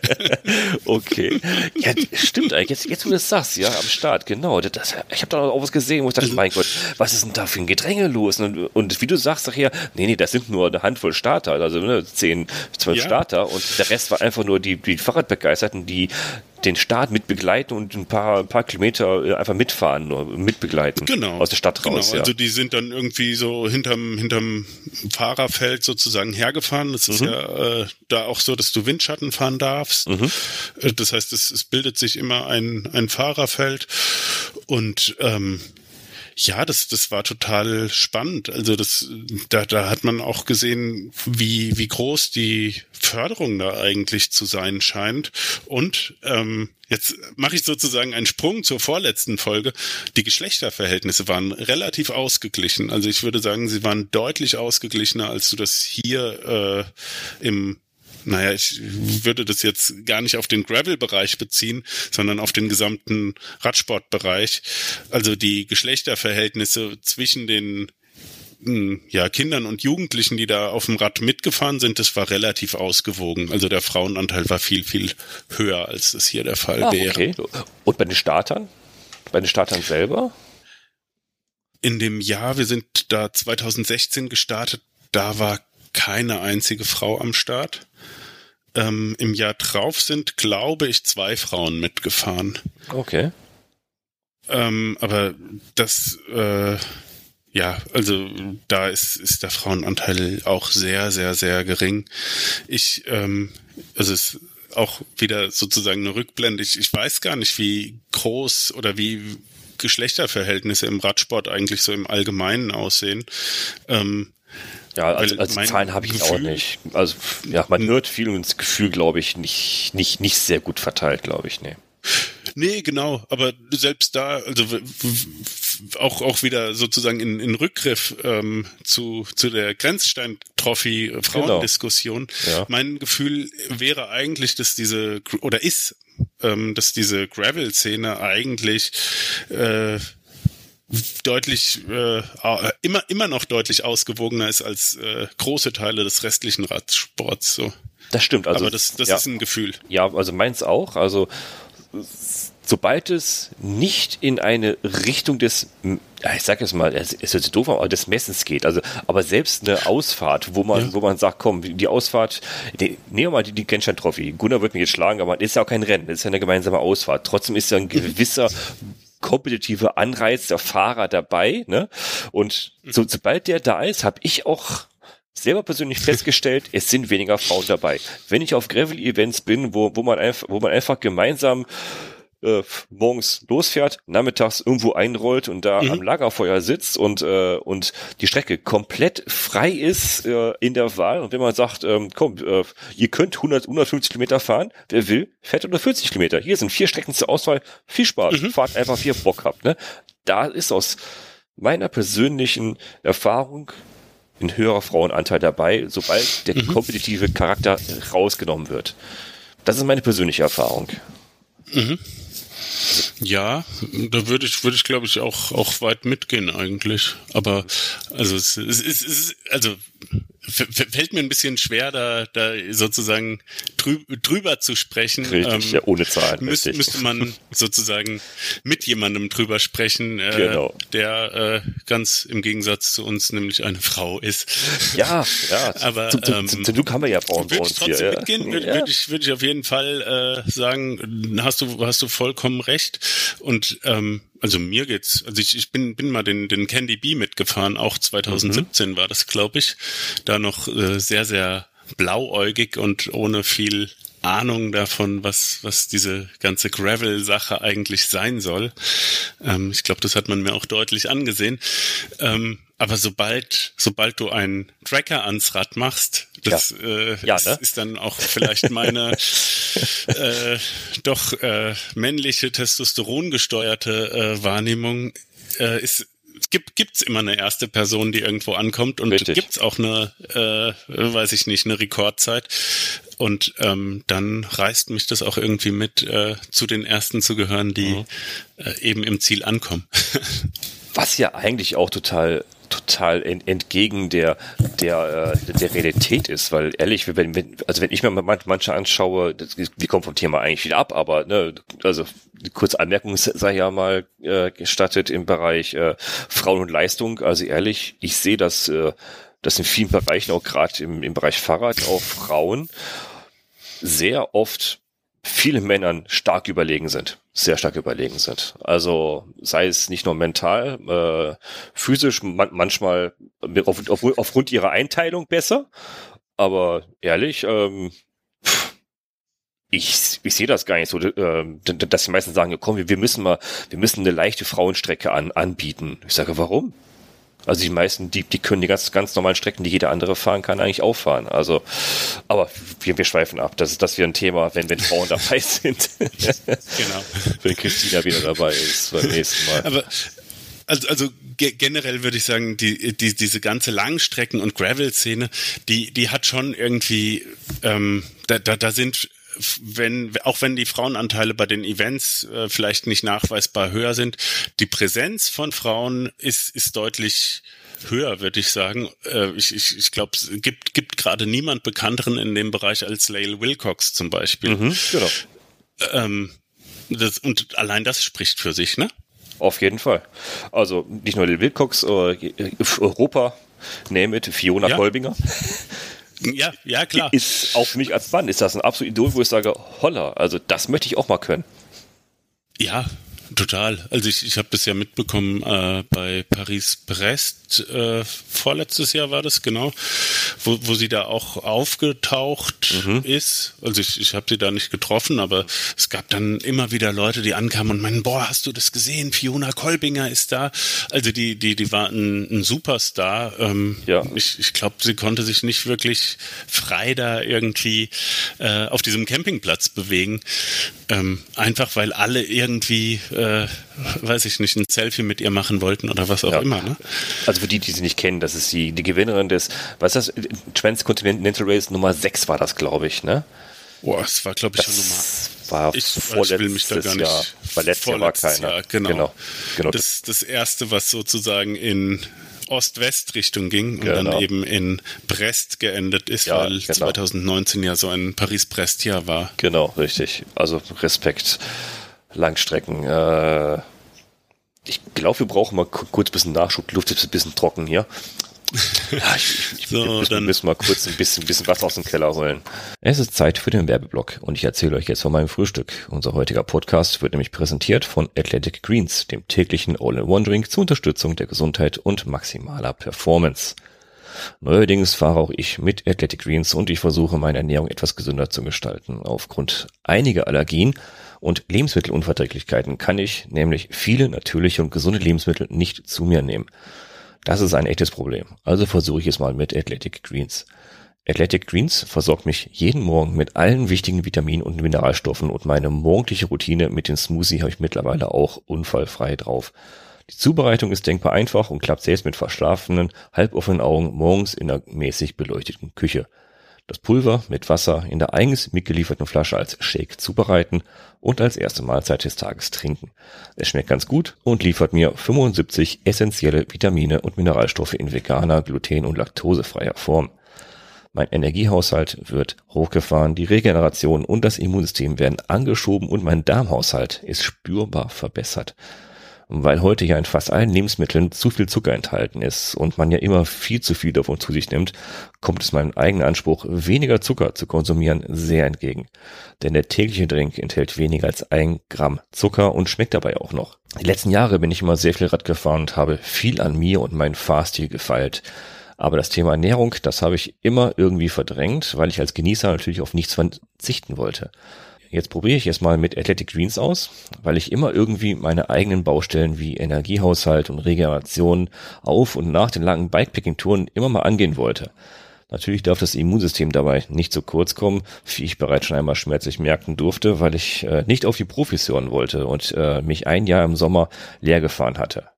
okay. Ja, stimmt eigentlich. Jetzt, jetzt wo du das sagst, ja, am Start, genau. Das, ich habe da auch was gesehen, wo ich dachte, also, mein Gott, was ist ist denn da für ein Gedränge los? Und, und wie du sagst, nachher, nee, nee, das sind nur eine Handvoll Starter, also ne, zehn, zwölf ja. Starter und der Rest war einfach nur die, die Fahrradbegeisterten, die den Start mitbegleiten und ein paar, ein paar Kilometer äh, einfach mitfahren, nur mitbegleiten. Genau. Aus der Stadt genau. raus. Ja. Also die sind dann irgendwie so hinterm, hinterm Fahrerfeld sozusagen hergefahren. Das ist mhm. ja äh, da auch so, dass du Windschatten fahren darfst. Mhm. Äh, das heißt, es, es bildet sich immer ein, ein Fahrerfeld und ähm, ja, das, das war total spannend. Also das, da, da hat man auch gesehen, wie, wie groß die Förderung da eigentlich zu sein scheint. Und ähm, jetzt mache ich sozusagen einen Sprung zur vorletzten Folge. Die Geschlechterverhältnisse waren relativ ausgeglichen. Also ich würde sagen, sie waren deutlich ausgeglichener, als du das hier äh, im naja, ich würde das jetzt gar nicht auf den Gravel-Bereich beziehen, sondern auf den gesamten Radsportbereich. Also die Geschlechterverhältnisse zwischen den hm, ja, Kindern und Jugendlichen, die da auf dem Rad mitgefahren sind, das war relativ ausgewogen. Also der Frauenanteil war viel, viel höher, als das hier der Fall ah, wäre. Okay. Und bei den Startern? Bei den Startern selber? In dem Jahr, wir sind da 2016 gestartet, da war keine einzige Frau am Start. Ähm, Im Jahr drauf sind, glaube ich, zwei Frauen mitgefahren. Okay. Ähm, aber das, äh, ja, also da ist, ist der Frauenanteil auch sehr, sehr, sehr gering. Ich, ähm, also es ist auch wieder sozusagen eine Rückblende. Ich, ich weiß gar nicht, wie groß oder wie Geschlechterverhältnisse im Radsport eigentlich so im Allgemeinen aussehen. Ähm, ja, also, also Zahlen habe ich Gefühl, auch nicht. Also ja, man hört viel und das Gefühl, glaube ich, nicht, nicht, nicht sehr gut verteilt, glaube ich, nee. Nee, genau, aber selbst da, also auch, auch wieder sozusagen in, in Rückgriff ähm, zu, zu der Grenzstein-Trophy-Frauendiskussion. Genau. Ja. Mein Gefühl wäre eigentlich, dass diese, oder ist, ähm, dass diese Gravel-Szene eigentlich äh, deutlich äh, immer immer noch deutlich ausgewogener ist als äh, große Teile des restlichen Radsports so. Das stimmt, also aber das, das ja, ist ein Gefühl. Ja, also meins auch, also sobald es nicht in eine Richtung des ich sag jetzt mal, es ist jetzt doof, aber des Messens geht. Also, aber selbst eine Ausfahrt, wo man, ja. wo man sagt, komm, die Ausfahrt, die, nehmen wir mal die, die Genstein Trophy. Gunnar wird mich jetzt schlagen, aber ist ja auch kein Rennen, ist ja eine gemeinsame Ausfahrt. Trotzdem ist ja ein gewisser kompetitive Anreiz der Fahrer dabei. Ne? Und so, sobald der da ist, habe ich auch selber persönlich festgestellt, es sind weniger Frauen dabei. Wenn ich auf Gravel-Events bin, wo, wo, man einfach, wo man einfach gemeinsam äh, morgens losfährt, nachmittags irgendwo einrollt und da mhm. am Lagerfeuer sitzt und äh, und die Strecke komplett frei ist äh, in der Wahl und wenn man sagt, ähm, komm, äh, ihr könnt 100, 150 Kilometer fahren, wer will, fährt 140 Kilometer. Hier sind vier Strecken zur Auswahl, viel Spaß, mhm. fahrt einfach, wie ihr Bock habt. Ne? Da ist aus meiner persönlichen Erfahrung ein höherer Frauenanteil dabei, sobald der mhm. kompetitive Charakter rausgenommen wird. Das ist meine persönliche Erfahrung. Mhm. Ja, da würde ich, würde ich glaube ich auch, auch weit mitgehen eigentlich. Aber, also, es, es, es, es also, fällt mir ein bisschen schwer, da, da sozusagen drü drüber zu sprechen. Richtig, ähm, ja, ohne Zahlen. Müß, müsste man sozusagen mit jemandem drüber sprechen, äh, genau. der äh, ganz im Gegensatz zu uns nämlich eine Frau ist. Ja, ja. Aber zum, zum, zum, zum haben wir ja Frauen bei uns hier. Mitgehen, würde, ja. würde, ich, würde ich auf jeden Fall äh, sagen, hast du, hast du vollkommen recht. Und ähm, also mir geht's, also ich, ich bin, bin mal den, den Candy Bee mitgefahren, auch 2017 mhm. war das, glaube ich. Da noch äh, sehr, sehr blauäugig und ohne viel Ahnung davon, was, was diese ganze Gravel-Sache eigentlich sein soll. Ähm, ich glaube, das hat man mir auch deutlich angesehen. Ähm, aber sobald, sobald du einen Tracker ans Rad machst, das, ja. Äh, ja, ne? ist, dann auch vielleicht meine äh, doch äh, männliche testosterongesteuerte äh, Wahrnehmung äh, ist es gibt gibt's immer eine erste Person, die irgendwo ankommt und Richtig. gibt's auch eine, äh, weiß ich nicht, eine Rekordzeit. Und ähm, dann reißt mich das auch irgendwie mit, äh, zu den ersten zu gehören, die mhm. äh, eben im Ziel ankommen. Was ja eigentlich auch total total entgegen der der äh, der Realität ist, weil ehrlich, wenn, wenn also wenn ich mir manche anschaue, das, wir kommen vom Thema eigentlich wieder ab, aber ne, also kurze Anmerkung sei ja mal äh, gestattet im Bereich äh, Frauen und Leistung. Also ehrlich, ich sehe das äh, das in vielen Bereichen auch gerade im, im Bereich Fahrrad auch Frauen sehr oft vielen Männern stark überlegen sind, sehr stark überlegen sind. Also sei es nicht nur mental, äh, physisch, man, manchmal auf, auf, aufgrund ihrer Einteilung besser, aber ehrlich, ähm, ich, ich sehe das gar nicht so, äh, dass die meisten sagen, komm, wir müssen mal, wir müssen eine leichte Frauenstrecke an, anbieten. Ich sage, warum? Also die meisten, die, die können die ganz, ganz normalen Strecken, die jeder andere fahren kann, eigentlich auch fahren. Also, aber wir, wir schweifen ab. Das ist das wieder ein Thema, wenn, wenn Frauen dabei sind. genau. wenn Christina wieder dabei ist beim nächsten Mal. Aber also, also generell würde ich sagen, die, die, diese ganze Langstrecken- und Gravel-Szene, die, die hat schon irgendwie, ähm, da, da, da sind wenn, auch wenn die Frauenanteile bei den Events äh, vielleicht nicht nachweisbar höher sind, die Präsenz von Frauen ist, ist deutlich höher, würde ich sagen. Äh, ich ich, ich glaube, es gibt, gibt gerade niemand bekannteren in dem Bereich als Lael Wilcox zum Beispiel. Mhm, genau. Ähm, das, und allein das spricht für sich, ne? Auf jeden Fall. Also nicht nur Lael Wilcox, äh, Europa, name it, Fiona ja. Kolbinger. Ja, ja, klar. Ist auch für mich als Mann ist das ein absolutes Idol, wo ich sage, holla, also das möchte ich auch mal können. Ja, Total. Also ich, ich habe das ja mitbekommen äh, bei Paris-Brest, äh, vorletztes Jahr war das, genau, wo, wo sie da auch aufgetaucht mhm. ist. Also ich, ich habe sie da nicht getroffen, aber es gab dann immer wieder Leute, die ankamen und meinen, boah, hast du das gesehen? Fiona Kolbinger ist da. Also die, die, die war ein, ein Superstar. Ähm, ja. Ich, ich glaube, sie konnte sich nicht wirklich frei da irgendwie äh, auf diesem Campingplatz bewegen. Ähm, einfach weil alle irgendwie äh, weiß ich nicht, ein Selfie mit ihr machen wollten oder was auch ja. immer. Ne? Also für die, die sie nicht kennen, das ist die, die Gewinnerin des, was ist das, Transcontinental Race Nummer 6 war das, glaube ich, ne? Boah, es war, glaube ich, schon Nummer. War ich, vorletztes ich will mich da gar nicht. Jahr. Weil letztes Jahr war keiner. Jahr, genau. genau. genau. Das, das erste, was sozusagen in Ost-West-Richtung ging und genau. dann eben in Brest geendet ist, ja, weil genau. 2019 ja so ein Paris-Brest-Jahr war. Genau, richtig. Also Respekt. Langstrecken. Äh, ich glaube, wir brauchen mal kurz ein bisschen Nachschub. Die Luft ist ein bisschen trocken hier. Ja, ich, ich, so, wir, dann müssen mal kurz ein bisschen, bisschen Wasser aus dem Keller holen. Es ist Zeit für den Werbeblock und ich erzähle euch jetzt von meinem Frühstück. Unser heutiger Podcast wird nämlich präsentiert von Athletic Greens, dem täglichen All-in-One-Drink zur Unterstützung der Gesundheit und maximaler Performance. Neuerdings fahre auch ich mit Athletic Greens und ich versuche meine Ernährung etwas gesünder zu gestalten. Aufgrund einiger Allergien und Lebensmittelunverträglichkeiten kann ich nämlich viele natürliche und gesunde Lebensmittel nicht zu mir nehmen. Das ist ein echtes Problem. Also versuche ich es mal mit Athletic Greens. Athletic Greens versorgt mich jeden Morgen mit allen wichtigen Vitaminen und Mineralstoffen und meine morgendliche Routine mit dem Smoothie habe ich mittlerweile auch unfallfrei drauf. Die Zubereitung ist denkbar einfach und klappt selbst mit verschlafenen, halboffenen Augen morgens in der mäßig beleuchteten Küche. Das Pulver mit Wasser in der eigens mitgelieferten Flasche als Shake zubereiten und als erste Mahlzeit des Tages trinken. Es schmeckt ganz gut und liefert mir 75 essentielle Vitamine und Mineralstoffe in veganer, gluten- und laktosefreier Form. Mein Energiehaushalt wird hochgefahren, die Regeneration und das Immunsystem werden angeschoben und mein Darmhaushalt ist spürbar verbessert weil heute ja in fast allen Lebensmitteln zu viel Zucker enthalten ist und man ja immer viel zu viel davon zu sich nimmt, kommt es meinem eigenen Anspruch, weniger Zucker zu konsumieren, sehr entgegen. Denn der tägliche Drink enthält weniger als ein Gramm Zucker und schmeckt dabei auch noch. Die letzten Jahre bin ich immer sehr viel Rad gefahren und habe viel an mir und meinen Fahrstil gefeilt. Aber das Thema Ernährung, das habe ich immer irgendwie verdrängt, weil ich als Genießer natürlich auf nichts verzichten wollte. Jetzt probiere ich es mal mit Athletic Greens aus, weil ich immer irgendwie meine eigenen Baustellen wie Energiehaushalt und Regeneration auf und nach den langen Bikepicking-Touren immer mal angehen wollte. Natürlich darf das Immunsystem dabei nicht zu kurz kommen, wie ich bereits schon einmal schmerzlich merken durfte, weil ich äh, nicht auf die Profis hören wollte und äh, mich ein Jahr im Sommer leer gefahren hatte.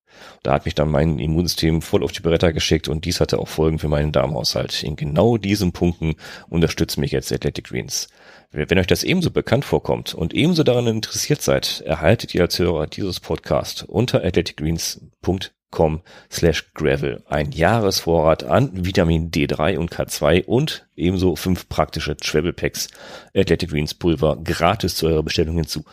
Da hat mich dann mein Immunsystem voll auf die Bretter geschickt und dies hatte auch Folgen für meinen Darmhaushalt. In genau diesen Punkten unterstützt mich jetzt Athletic Greens. Wenn euch das ebenso bekannt vorkommt und ebenso daran interessiert seid, erhaltet ihr als Hörer dieses Podcast unter athleticgreens.com slash gravel ein Jahresvorrat an Vitamin D3 und K2 und ebenso fünf praktische Travel Packs Athletic Greens Pulver gratis zu eurer Bestellung hinzu.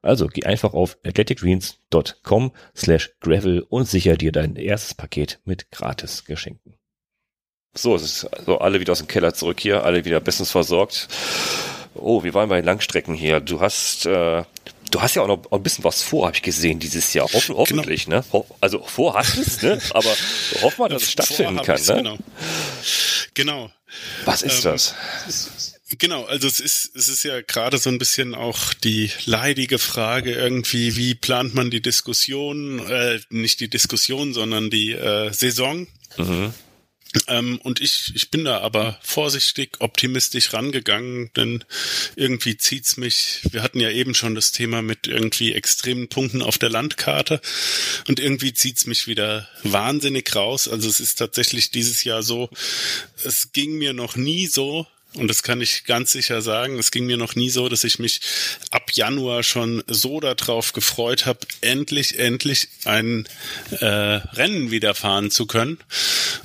Also geh einfach auf athleticgreens.com slash gravel und sicher dir dein erstes Paket mit gratis Geschenken. So, es ist also alle wieder aus dem Keller zurück hier, alle wieder bestens versorgt. Oh, wir waren bei Langstrecken hier. Du hast, äh, du hast ja auch noch ein bisschen was vor, habe ich gesehen dieses Jahr. Hoffen, genau. hoffentlich, genau. ne? Ho also vor hast es, ne? Aber hoffen wir, dass es stattfinden kann, ne? Genau. genau. Was ist ähm, das? Genau, also es ist, es ist ja gerade so ein bisschen auch die leidige Frage irgendwie, wie plant man die Diskussion, äh, nicht die Diskussion, sondern die äh, Saison. Mhm. Ähm, und ich, ich bin da aber vorsichtig, optimistisch rangegangen, denn irgendwie zieht's mich. Wir hatten ja eben schon das Thema mit irgendwie extremen Punkten auf der Landkarte und irgendwie zieht's mich wieder wahnsinnig raus. Also es ist tatsächlich dieses Jahr so, es ging mir noch nie so, und das kann ich ganz sicher sagen. Es ging mir noch nie so, dass ich mich ab Januar schon so darauf gefreut habe, endlich, endlich ein äh, Rennen wieder fahren zu können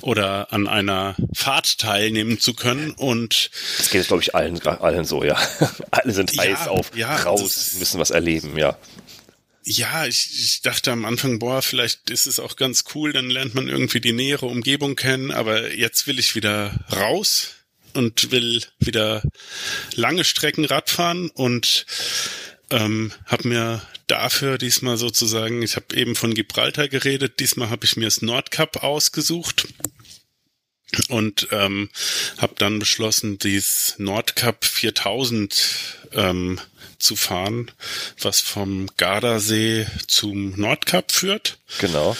oder an einer Fahrt teilnehmen zu können. Und das geht glaube ich allen, allen so, ja. Alle sind heiß ja, auf, ja, raus, müssen was erleben, ja. Ja, ich, ich dachte am Anfang, boah, vielleicht ist es auch ganz cool, dann lernt man irgendwie die nähere Umgebung kennen, aber jetzt will ich wieder raus und will wieder lange Strecken Radfahren und ähm, habe mir dafür diesmal sozusagen, ich habe eben von Gibraltar geredet, diesmal habe ich mir das Nordcup ausgesucht und ähm, habe dann beschlossen, dieses Nordcup 4000 ähm, zu fahren, was vom Gardasee zum Nordcup führt. Genau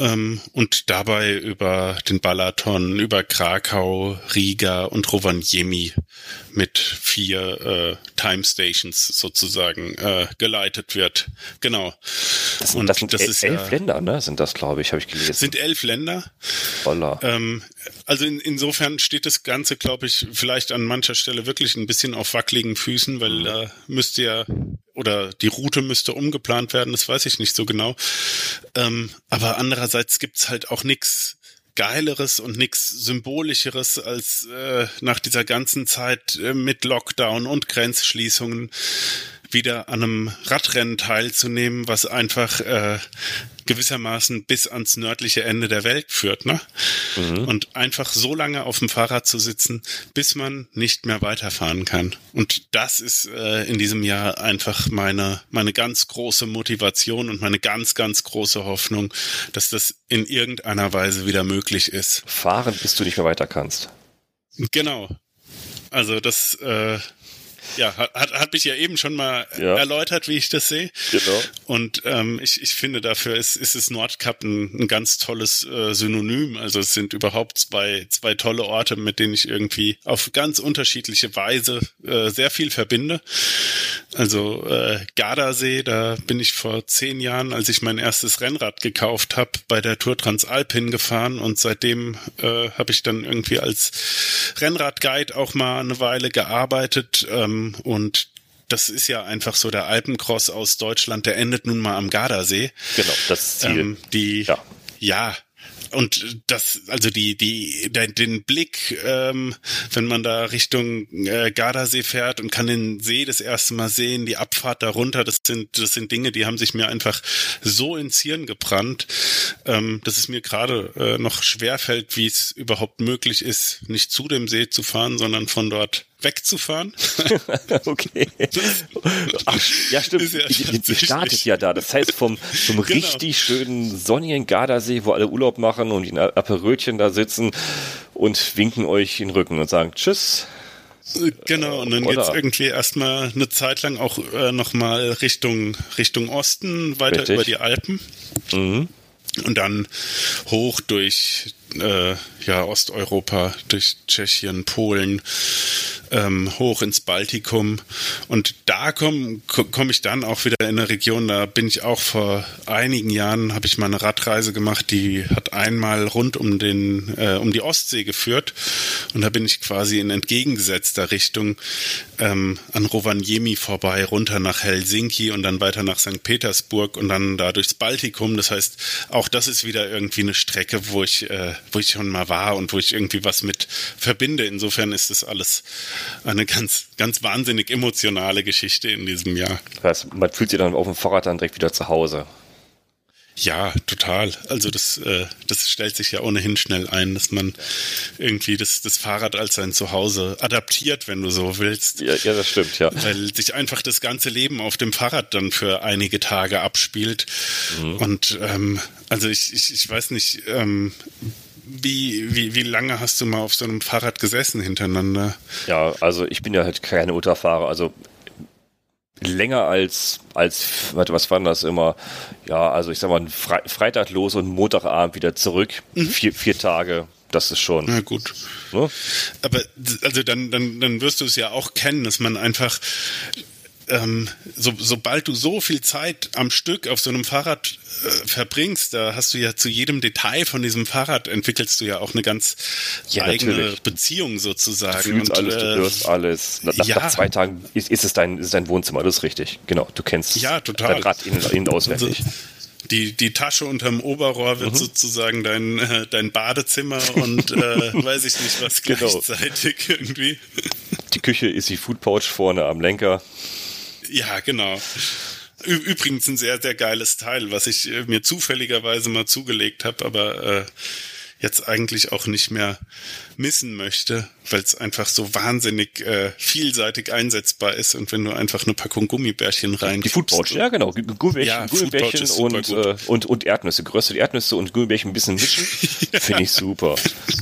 ähm, und dabei über den Balaton, über Krakau, Riga und Rovaniemi mit vier äh, Time Stations sozusagen äh, geleitet wird. Genau. Das sind, und das sind das ist elf ja, Länder, ne? Sind das, glaube ich, habe ich gelesen. Sind elf Länder. Voller. Ähm, also in, insofern steht das Ganze, glaube ich, vielleicht an mancher Stelle wirklich ein bisschen auf wackeligen Füßen, weil da mhm. müsste ja oder die Route müsste umgeplant werden, das weiß ich nicht so genau. Ähm, aber andererseits gibt's halt auch nichts Geileres und nichts Symbolischeres als äh, nach dieser ganzen Zeit äh, mit Lockdown und Grenzschließungen wieder an einem Radrennen teilzunehmen, was einfach äh, gewissermaßen bis ans nördliche Ende der Welt führt, ne? Mhm. Und einfach so lange auf dem Fahrrad zu sitzen, bis man nicht mehr weiterfahren kann. Und das ist äh, in diesem Jahr einfach meine meine ganz große Motivation und meine ganz ganz große Hoffnung, dass das in irgendeiner Weise wieder möglich ist. Fahren, bis du nicht mehr weiter kannst. Genau. Also das äh, ja, hat, hat mich ja eben schon mal ja. erläutert, wie ich das sehe. Genau. Und ähm, ich, ich finde, dafür ist, ist es Nordkap ein, ein ganz tolles äh, Synonym. Also es sind überhaupt zwei, zwei tolle Orte, mit denen ich irgendwie auf ganz unterschiedliche Weise äh, sehr viel verbinde. Also äh, Gardasee, da bin ich vor zehn Jahren, als ich mein erstes Rennrad gekauft habe, bei der Tour Transalpin gefahren und seitdem äh, habe ich dann irgendwie als Rennradguide auch mal eine Weile gearbeitet ähm, und das ist ja einfach so der Alpencross aus Deutschland, der endet nun mal am Gardasee. Genau, das Ziel. Ähm, die, ja. ja, und das, also die, die, den Blick, ähm, wenn man da Richtung äh, Gardasee fährt und kann den See das erste Mal sehen, die Abfahrt darunter, das sind, das sind Dinge, die haben sich mir einfach so ins Hirn gebrannt, ähm, dass es mir gerade äh, noch schwerfällt, wie es überhaupt möglich ist, nicht zu dem See zu fahren, sondern von dort wegzufahren. okay. Ach, ja, stimmt. Ja ihr, startet ja da. Das heißt, vom, vom genau. richtig schönen sonnigen Gardasee, wo alle Urlaub machen und in Aperölchen da sitzen und winken euch in den Rücken und sagen Tschüss. Genau, und dann Oder? geht's irgendwie erstmal eine Zeit lang auch äh, nochmal Richtung, Richtung Osten, weiter Richtig. über die Alpen. Mhm. Und dann hoch durch äh, ja, Osteuropa, durch Tschechien, Polen, ähm, hoch ins Baltikum. Und da komme komm ich dann auch wieder in eine Region, da bin ich auch vor einigen Jahren, habe ich mal eine Radreise gemacht, die hat einmal rund um, den, äh, um die Ostsee geführt. Und da bin ich quasi in entgegengesetzter Richtung ähm, an Rovaniemi vorbei, runter nach Helsinki und dann weiter nach St. Petersburg und dann da durchs Baltikum. Das heißt, auch das ist wieder irgendwie eine Strecke, wo ich, äh, wo ich schon mal war und wo ich irgendwie was mit verbinde. Insofern ist das alles eine ganz, ganz wahnsinnig emotionale Geschichte in diesem Jahr. Das heißt, man fühlt sich dann auf dem Fahrrad dann direkt wieder zu Hause. Ja, total. Also das, äh, das stellt sich ja ohnehin schnell ein, dass man irgendwie das, das Fahrrad als sein Zuhause adaptiert, wenn du so willst. Ja, ja, das stimmt, ja. Weil sich einfach das ganze Leben auf dem Fahrrad dann für einige Tage abspielt. Mhm. Und ähm, also ich, ich, ich weiß nicht, ähm, wie, wie, wie lange hast du mal auf so einem Fahrrad gesessen hintereinander? Ja, also ich bin ja halt keine Ultrafahrer, also länger als, als, warte, was war das immer? Ja, also ich sag mal, Fre Freitag los und Montagabend wieder zurück. Mhm. Vier, vier Tage, das ist schon. Na gut. Ne? Aber also dann, dann, dann wirst du es ja auch kennen, dass man einfach ähm, so, sobald du so viel Zeit am Stück auf so einem Fahrrad äh, verbringst, da hast du ja zu jedem Detail von diesem Fahrrad entwickelst du ja auch eine ganz ja, eigene natürlich. Beziehung sozusagen. Du fühlst und, alles, du äh, hörst alles. Nach, ja. nach, zwei Tagen ist, ist, es dein, ist dein Wohnzimmer, das ist richtig. Genau, du kennst ja, total. dein Rad in, in auswendig. Also, die, die Tasche unterm Oberrohr wird mhm. sozusagen dein, äh, dein Badezimmer und äh, weiß ich nicht was genau. gleichzeitig irgendwie. Die Küche ist die Food Pouch vorne am Lenker. Ja, genau. Übrigens ein sehr, sehr geiles Teil, was ich äh, mir zufälligerweise mal zugelegt habe, aber äh, jetzt eigentlich auch nicht mehr missen möchte, weil es einfach so wahnsinnig äh, vielseitig einsetzbar ist und wenn du einfach eine Packung Gummibärchen rein Die Foodpouch, ja genau, Gummibärchen, ja, Gummibärchen und, äh, und, und Erdnüsse, geröstete Erdnüsse und Gummibärchen ein bisschen mischen, ja. finde ich super,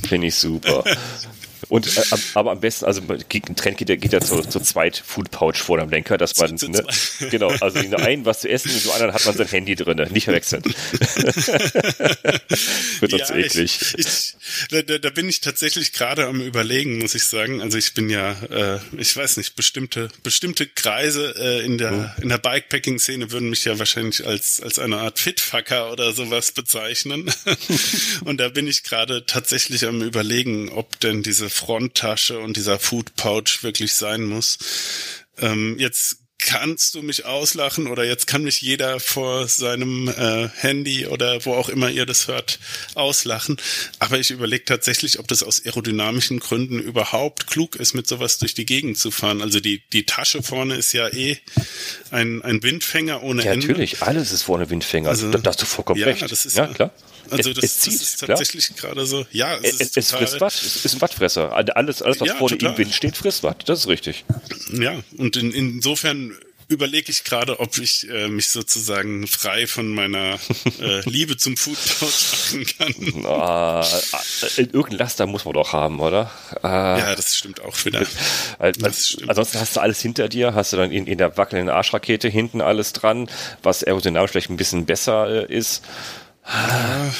finde ich super. Und äh, aber am besten, also ein Trend geht ja, geht ja zur, zur zweit Food Pouch vor dem Lenker, dass man zu, zu ne, genau, also in der einen was zu essen, in der anderen hat man sein Handy drin, nicht verwechseln. Wird sonst ja, eklig. Ich, ich, da, da bin ich tatsächlich gerade am überlegen, muss ich sagen. Also ich bin ja, äh, ich weiß nicht, bestimmte bestimmte Kreise äh, in der mhm. in der Bikepacking-Szene würden mich ja wahrscheinlich als als eine Art Fitfucker oder sowas bezeichnen. Und da bin ich gerade tatsächlich am überlegen, ob denn diese Fronttasche und dieser Food Pouch wirklich sein muss. Ähm, jetzt kannst du mich auslachen oder jetzt kann mich jeder vor seinem äh, Handy oder wo auch immer ihr das hört auslachen. Aber ich überlege tatsächlich, ob das aus aerodynamischen Gründen überhaupt klug ist, mit sowas durch die Gegend zu fahren. Also die, die Tasche vorne ist ja eh ein, ein Windfänger ohne ja, Ende. Natürlich, alles ist vorne Windfänger. Also, da hast du vollkommen ja, recht. Das ist ja, ja klar. Also das, es, zieht, das ist tatsächlich gerade so. Ja, es, es, ist es frisst Watt. Es ist ein Wattfresser. Alles, alles was ja, vorne total. im Wind steht, frisst Watt. Das ist richtig. Ja, und in, insofern überlege ich gerade, ob ich äh, mich sozusagen frei von meiner äh, Liebe zum Foodpouch machen kann. Ah, äh, irgendein Laster muss man doch haben, oder? Ah, ja, das stimmt auch wieder. Das stimmt. Ansonsten hast du alles hinter dir, hast du dann in, in der wackelnden Arschrakete hinten alles dran, was aerodynamisch vielleicht ein bisschen besser äh, ist. Ja,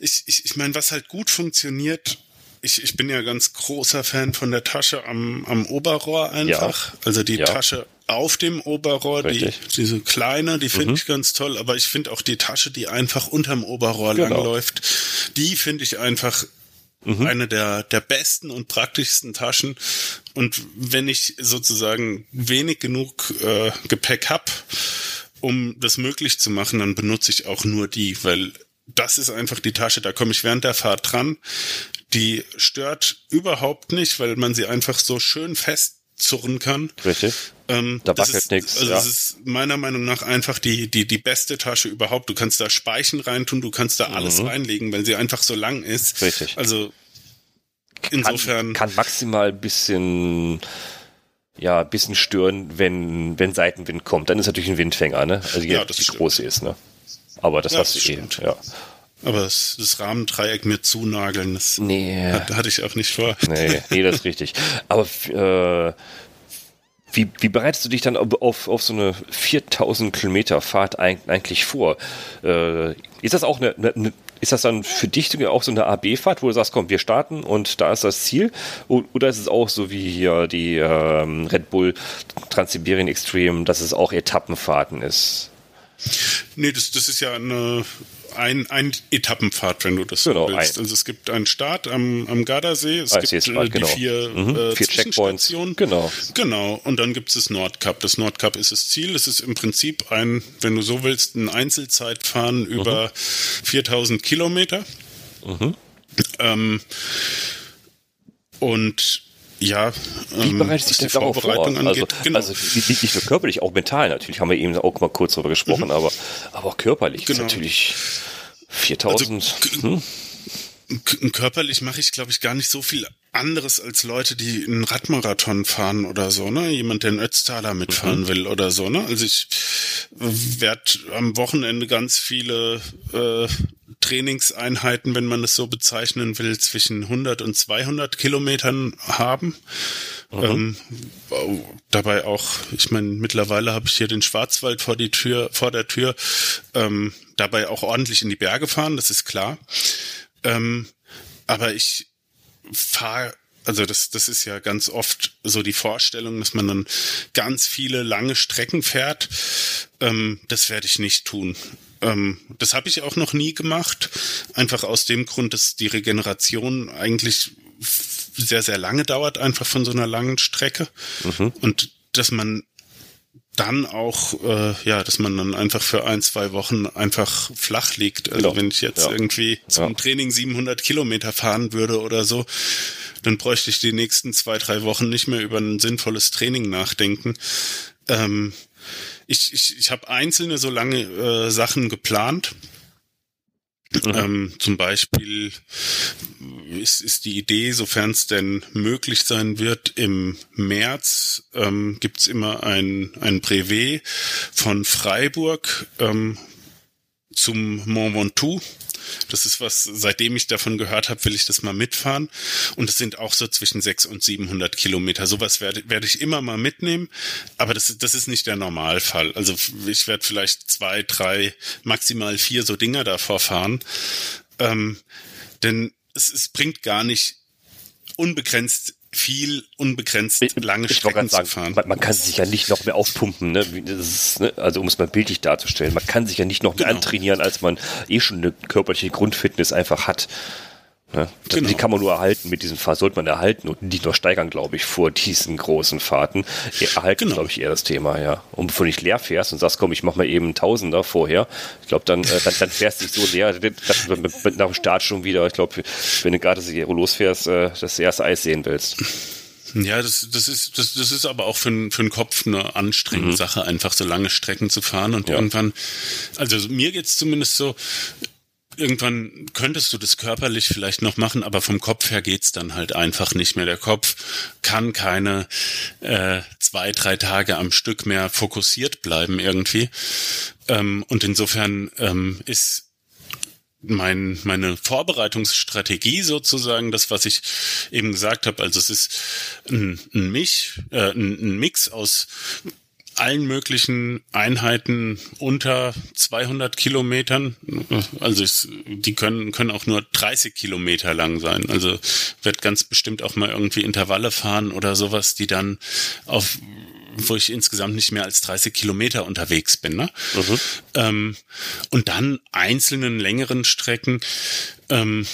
ich, ich, ich meine, was halt gut funktioniert, ich, ich bin ja ganz großer Fan von der Tasche am, am Oberrohr einfach. Ja. Also die ja. Tasche auf dem Oberrohr, die, diese kleine, die finde mhm. ich ganz toll, aber ich finde auch die Tasche, die einfach unterm Oberrohr genau. langläuft, die finde ich einfach mhm. eine der, der besten und praktischsten Taschen. Und wenn ich sozusagen wenig genug äh, Gepäck hab, um das möglich zu machen, dann benutze ich auch nur die, weil das ist einfach die Tasche, da komme ich während der Fahrt dran. Die stört überhaupt nicht, weil man sie einfach so schön festzurren kann. Richtig. Ähm, da wackelt nichts. Also ja. das ist meiner Meinung nach einfach die, die, die beste Tasche überhaupt. Du kannst da Speichen reintun, du kannst da alles mhm. reinlegen, weil sie einfach so lang ist. Richtig. Also insofern. Kann, kann maximal bisschen ja, bisschen stören, wenn, wenn Seitenwind kommt. Dann ist natürlich ein Windfänger, ne? Also die, ja, die große ist, ne? Aber das ja, hast du eh, ja. Aber das, das Rahmendreieck mir zunageln, das nee. hat, hatte ich auch nicht vor. Nee, nee, das ist richtig. Aber äh, wie, wie bereitest du dich dann auf, auf so eine 4000 Kilometer Fahrt eigentlich vor? Äh, ist das auch eine, eine, ist das dann für dich auch so eine AB-Fahrt, wo du sagst, komm, wir starten und da ist das Ziel? Oder ist es auch so wie hier die ähm, Red Bull Transsibirien Extreme, dass es auch Etappenfahrten ist? Nee, das, das ist ja eine ein, ein Etappenpfad, wenn du das genau, willst. Ein. Also es gibt einen Start am, am Gardasee, es ah, gibt äh, die genau. vier, mhm, äh, vier Checkpoints. Genau. Genau. Und dann gibt es das Nordcup. Das Nordcup ist das Ziel. Es ist im Prinzip ein, wenn du so willst, ein Einzelzeitfahren mhm. über 4000 Kilometer. Mhm. Ähm, und ja, wie ähm, bereitet sich das darauf vor? Angeht, also, genau. also nicht nur körperlich, auch mental natürlich, haben wir eben auch mal kurz darüber gesprochen, mhm. aber, aber auch körperlich genau. ist natürlich 4000. Also, hm? Körperlich mache ich, glaube ich, gar nicht so viel anderes als Leute, die einen Radmarathon fahren oder so, ne? Jemand, der einen Ötztaler mitfahren mhm. will oder so, ne? Also ich werde am Wochenende ganz viele äh, Trainingseinheiten, wenn man es so bezeichnen will, zwischen 100 und 200 Kilometern haben. Mhm. Ähm, dabei auch, ich meine, mittlerweile habe ich hier den Schwarzwald vor die Tür, vor der Tür, ähm, dabei auch ordentlich in die Berge fahren, das ist klar. Ähm, aber ich fahre also das, das ist ja ganz oft so die Vorstellung, dass man dann ganz viele lange Strecken fährt. Ähm, das werde ich nicht tun. Ähm, das habe ich auch noch nie gemacht. Einfach aus dem Grund, dass die Regeneration eigentlich sehr, sehr lange dauert, einfach von so einer langen Strecke. Mhm. Und dass man dann auch, äh, ja, dass man dann einfach für ein, zwei Wochen einfach flach liegt. Also genau. wenn ich jetzt ja. irgendwie zum ja. Training 700 Kilometer fahren würde oder so, dann bräuchte ich die nächsten zwei, drei Wochen nicht mehr über ein sinnvolles Training nachdenken. Ähm, ich ich, ich habe einzelne so lange äh, Sachen geplant. Mhm. Ähm, zum Beispiel ist, ist die Idee, sofern es denn möglich sein wird, im März ähm, gibt immer ein, ein Brevet von Freiburg ähm, zum Mont Ventoux. Das ist was, seitdem ich davon gehört habe, will ich das mal mitfahren. Und es sind auch so zwischen 600 und 700 Kilometer. Sowas werde, werde ich immer mal mitnehmen. Aber das, das ist nicht der Normalfall. Also ich werde vielleicht zwei, drei, maximal vier so Dinger davor fahren. Ähm, denn es, es bringt gar nicht unbegrenzt viel unbegrenzt lange Strecken sagen, zu fahren. Man, man, kann sich ja nicht noch mehr aufpumpen, ne? Ist, ne? also um es mal bildlich darzustellen. Man kann sich ja nicht noch mehr genau. antrainieren, als man eh schon eine körperliche Grundfitness einfach hat. Ne? Genau. Die kann man nur erhalten mit diesem Fahr, sollte man erhalten und nicht nur steigern, glaube ich, vor diesen großen Fahrten. Erhalten genau. glaube ich, eher das Thema, ja. Und bevor du nicht leer fährst und sagst, komm, ich mach mal eben einen Tausender vorher, ich glaube, dann, äh, dann, dann fährst du nicht so leer, mit, mit, nach dem Start schon wieder, ich glaube, wenn du gerade losfährst, äh, das erste Eis sehen willst. Ja, das, das ist, das, das ist aber auch für, für den Kopf eine anstrengende mhm. Sache, einfach so lange Strecken zu fahren und ja. irgendwann, also mir geht's zumindest so, irgendwann könntest du das körperlich vielleicht noch machen, aber vom Kopf her geht's dann halt einfach nicht mehr. Der Kopf kann keine äh, zwei, drei Tage am Stück mehr fokussiert bleiben irgendwie. Ähm, und insofern ähm, ist mein, meine Vorbereitungsstrategie sozusagen, das, was ich eben gesagt habe, also es ist ein, ein, Mich, äh, ein, ein Mix aus allen möglichen Einheiten unter 200 Kilometern. Also es, die können, können auch nur 30 Kilometer lang sein. Also wird ganz bestimmt auch mal irgendwie Intervalle fahren oder sowas, die dann auf wo ich insgesamt nicht mehr als 30 Kilometer unterwegs bin. Ne? Mhm. Ähm, und dann einzelnen längeren Strecken, ähm,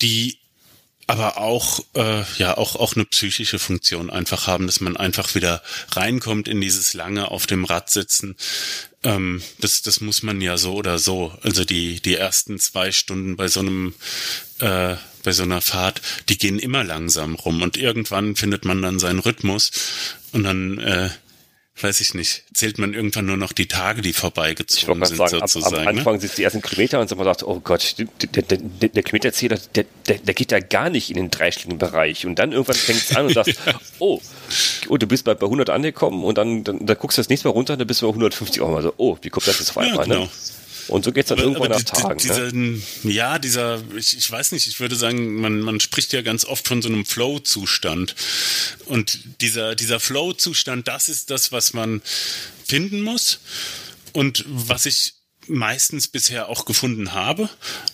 die aber auch äh, ja auch auch eine psychische Funktion einfach haben, dass man einfach wieder reinkommt in dieses lange auf dem Rad sitzen. Ähm, das das muss man ja so oder so. Also die die ersten zwei Stunden bei so einem äh, bei so einer Fahrt, die gehen immer langsam rum und irgendwann findet man dann seinen Rhythmus und dann äh, weiß ich nicht, zählt man irgendwann nur noch die Tage, die vorbeigezogen sind sagen, sozusagen. Ab, am ne? Anfang ne? sind es die ersten Kilometer und so man sagt, oh Gott, der, der, der, der Kilometerzähler, der, der, der geht ja gar nicht in den dreistelligen Bereich. Und dann irgendwann fängt es an und sagst, ja. oh, oh, du bist bei, bei 100 angekommen und dann, dann, dann guckst du das nächste Mal runter und dann bist du bei 150 auch mal so, oh, wie kommt das jetzt auf einmal? Ja, genau. ne? Und so geht's dann aber, irgendwann aber nach die, Tagen. Dieser, ne? Ja, dieser, ich, ich weiß nicht, ich würde sagen, man, man spricht ja ganz oft von so einem Flow-Zustand. Und dieser, dieser Flow-Zustand, das ist das, was man finden muss. Und was ich meistens bisher auch gefunden habe.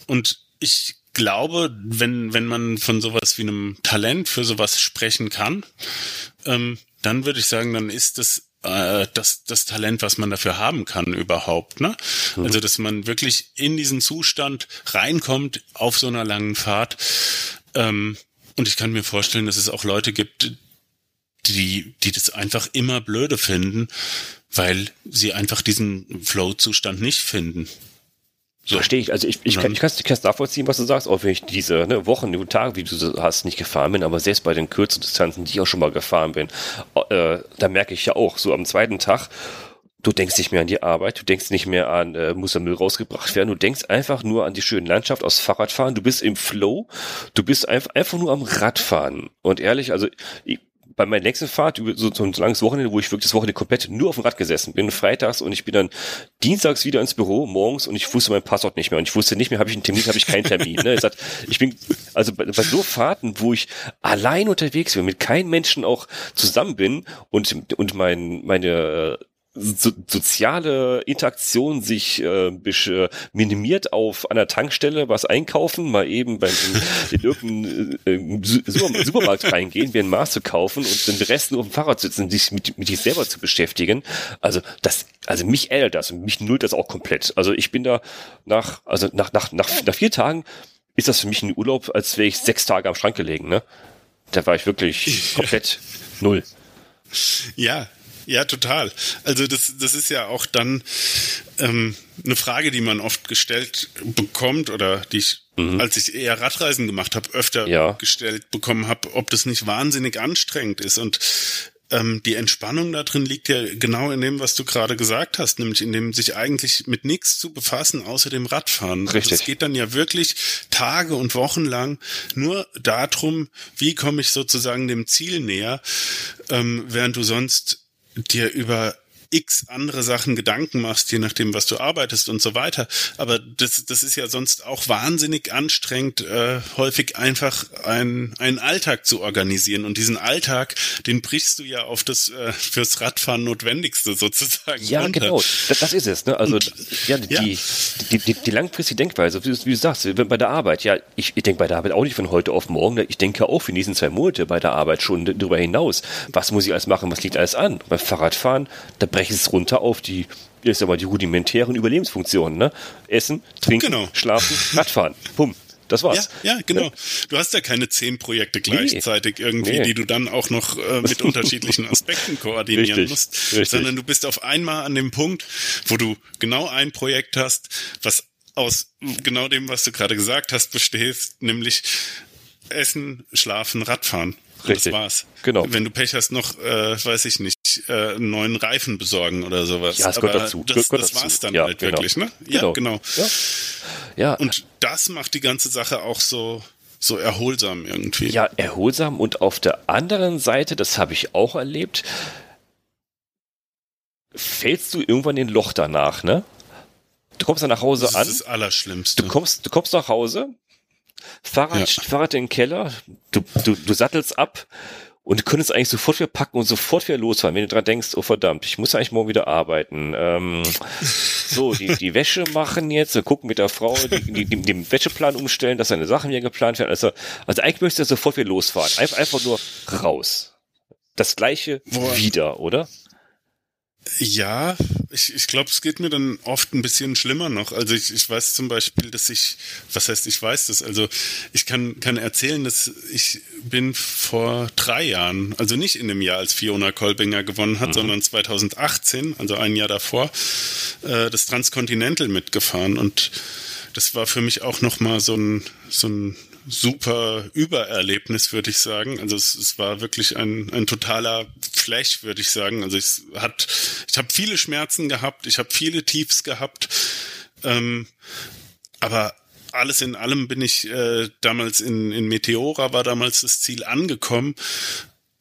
Und ich glaube, wenn, wenn man von sowas wie einem Talent für sowas sprechen kann, ähm, dann würde ich sagen, dann ist das äh, das, das Talent, was man dafür haben kann überhaupt. Ne? Mhm. Also, dass man wirklich in diesen Zustand reinkommt auf so einer langen Fahrt. Ähm, und ich kann mir vorstellen, dass es auch Leute gibt, die, die das einfach immer blöde finden, weil sie einfach diesen Flow-Zustand nicht finden. So. Verstehe ich. Also ich, ich, kann, ich kann es nachvollziehen, was du sagst, auch wenn ich diese ne, Wochen, Tage, wie du hast, nicht gefahren bin, aber selbst bei den kürzeren Distanzen, die ich auch schon mal gefahren bin, äh, da merke ich ja auch, so am zweiten Tag, du denkst nicht mehr an die Arbeit, du denkst nicht mehr an, äh, muss der Müll rausgebracht werden, du denkst einfach nur an die schöne Landschaft aus Fahrradfahren, du bist im Flow, du bist einfach, einfach nur am Radfahren. Und ehrlich, also ich, bei meiner nächsten Fahrt, so, so ein langes Wochenende, wo ich wirklich das Wochenende komplett nur auf dem Rad gesessen bin, freitags und ich bin dann dienstags wieder ins Büro, morgens und ich wusste mein Passwort nicht mehr und ich wusste nicht mehr, habe ich einen Termin, habe ich keinen Termin. Ne? Ich, sag, ich bin, also bei, bei so Fahrten, wo ich allein unterwegs bin, mit keinem Menschen auch zusammen bin und, und mein, meine so, soziale Interaktion sich äh, äh, minimiert auf einer Tankstelle was einkaufen, mal eben beim in irgendeinen äh, Supermarkt reingehen, mir ein Maß zu kaufen und den Rest nur auf dem Fahrrad sitzen, sich mit, mit sich selber zu beschäftigen. Also das, also mich ärgert das und mich nullt das auch komplett. Also ich bin da nach, also nach, nach, nach, nach vier Tagen ist das für mich ein Urlaub, als wäre ich sechs Tage am Schrank gelegen, ne? Da war ich wirklich komplett null. Ja, ja, total. Also das, das ist ja auch dann ähm, eine Frage, die man oft gestellt bekommt oder die ich, mhm. als ich eher Radreisen gemacht habe, öfter ja. gestellt bekommen habe, ob das nicht wahnsinnig anstrengend ist. Und ähm, die Entspannung da drin liegt ja genau in dem, was du gerade gesagt hast, nämlich in dem sich eigentlich mit nichts zu befassen, außer dem Radfahren. Also Richtig. Also es geht dann ja wirklich Tage und Wochen lang nur darum, wie komme ich sozusagen dem Ziel näher, ähm, während du sonst dir über x andere Sachen Gedanken machst, je nachdem, was du arbeitest und so weiter. Aber das, das ist ja sonst auch wahnsinnig anstrengend, äh, häufig einfach ein, einen Alltag zu organisieren. Und diesen Alltag, den brichst du ja auf das äh, fürs Radfahren Notwendigste sozusagen. Ja, runter. genau. Das, das ist es. Ne? Also und, ja, die, ja. Die, die, die, langfristige Denkweise, wie du, wie du sagst, bei der Arbeit, ja, ich, ich denke bei der Arbeit auch nicht von heute auf morgen. Ne? Ich denke auch für die nächsten zwei Monate bei der Arbeit schon darüber hinaus. Was muss ich alles machen? Was liegt alles an? Beim Fahrradfahren, da breche ich es runter auf die, sag mal, die rudimentären Überlebensfunktionen, ne? Essen, trinken, genau. schlafen, Radfahren. Bumm. Das war's. Ja, ja, genau. Du hast ja keine zehn Projekte gleichzeitig nee. irgendwie, nee. die du dann auch noch äh, mit unterschiedlichen Aspekten koordinieren richtig, musst, richtig. sondern du bist auf einmal an dem Punkt, wo du genau ein Projekt hast, was aus genau dem, was du gerade gesagt hast, besteht, nämlich Essen, Schlafen, Radfahren. Richtig. Das war's. Genau. Wenn du Pech hast, noch, äh, weiß ich nicht, äh, einen neuen Reifen besorgen oder sowas. Ja, es gehört dazu. Das, gehört das war's dann ja, halt genau. wirklich, ne? Ja, genau. genau. Ja. ja. Und das macht die ganze Sache auch so, so erholsam irgendwie. Ja, erholsam und auf der anderen Seite, das habe ich auch erlebt, fällst du irgendwann in ein Loch danach, ne? Du kommst dann nach Hause das an. Das ist das Allerschlimmste. Du kommst, du kommst nach Hause, Fahrrad, ja. Fahrrad in den Keller, du, du, du sattelst ab und du könntest eigentlich sofort wieder packen und sofort wieder losfahren, wenn du dran denkst, oh verdammt, ich muss eigentlich morgen wieder arbeiten. Ähm, so, die, die Wäsche machen jetzt, gucken mit der Frau, die, die, den Wäscheplan umstellen, dass seine Sachen wieder geplant werden. Also, also eigentlich möchtest du sofort wieder losfahren. Einfach, einfach nur raus. das gleiche Woran? wieder, oder? Ja, ich, ich glaube, es geht mir dann oft ein bisschen schlimmer noch. Also ich, ich weiß zum Beispiel, dass ich, was heißt, ich weiß das, also ich kann, kann erzählen, dass ich bin vor drei Jahren, also nicht in dem Jahr, als Fiona Kolbinger gewonnen hat, mhm. sondern 2018, also ein Jahr davor, äh, das Transcontinental mitgefahren und das war für mich auch nochmal so ein, so ein super Übererlebnis, würde ich sagen. Also es, es war wirklich ein, ein totaler Flash, würde ich sagen. Also es hat, ich habe viele Schmerzen gehabt, ich habe viele Tiefs gehabt, ähm, aber alles in allem bin ich äh, damals in, in Meteora, war damals das Ziel angekommen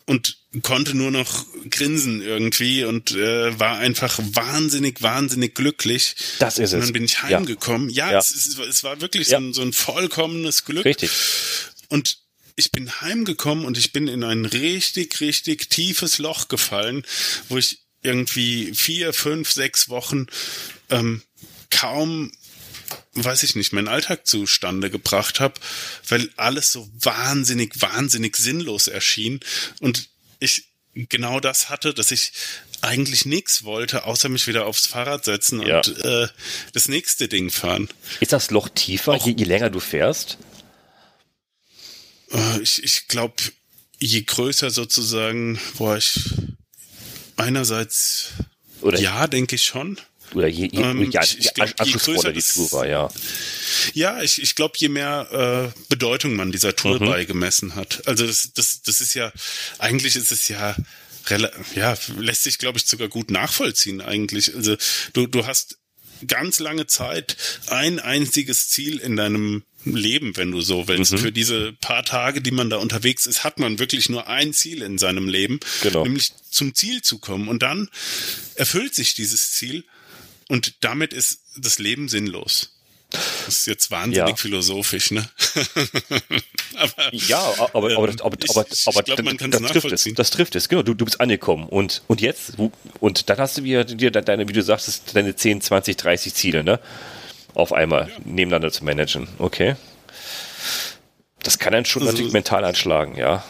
und konnte nur noch grinsen irgendwie und äh, war einfach wahnsinnig, wahnsinnig glücklich. Das ist es. Und dann bin ich heimgekommen. Ja, ja, ja. Es, es, es, war wirklich ja. so, ein, so ein vollkommenes Glück. Richtig. Und ich bin heimgekommen und ich bin in ein richtig, richtig tiefes Loch gefallen, wo ich irgendwie vier, fünf, sechs Wochen ähm, kaum weiß ich nicht, meinen Alltag zustande gebracht habe, weil alles so wahnsinnig, wahnsinnig sinnlos erschien und ich genau das hatte, dass ich eigentlich nichts wollte, außer mich wieder aufs Fahrrad setzen ja. und äh, das nächste Ding fahren. Ist das Loch tiefer, je, je, länger du fährst? Äh, ich ich glaube, je größer sozusagen, boah, ich einerseits Oder ja, denke ich schon. Oder je, je, ähm, je, ich, ich glaub, anspruchsvoller die Tour war, ja. Ja, ich, ich glaube, je mehr äh, Bedeutung man dieser Tour mhm. beigemessen hat. Also das, das, das ist ja, eigentlich ist es ja ja, lässt sich, glaube ich, sogar gut nachvollziehen eigentlich. Also du, du hast ganz lange Zeit ein einziges Ziel in deinem Leben, wenn du so willst. Mhm. Für diese paar Tage, die man da unterwegs ist, hat man wirklich nur ein Ziel in seinem Leben, genau. nämlich zum Ziel zu kommen. Und dann erfüllt sich dieses Ziel und damit ist das Leben sinnlos. Das ist jetzt wahnsinnig ja. philosophisch, ne? aber, ja, aber, aber, aber, ich, aber, aber glaub, man das, das trifft es. Das trifft es, genau. Du, du bist angekommen. Und, und jetzt, und dann hast du wieder dir deine, wie du sagst, deine 10, 20, 30 Ziele, ne? Auf einmal ja. nebeneinander zu managen. Okay. Das kann einen schon also, natürlich mental anschlagen, ja.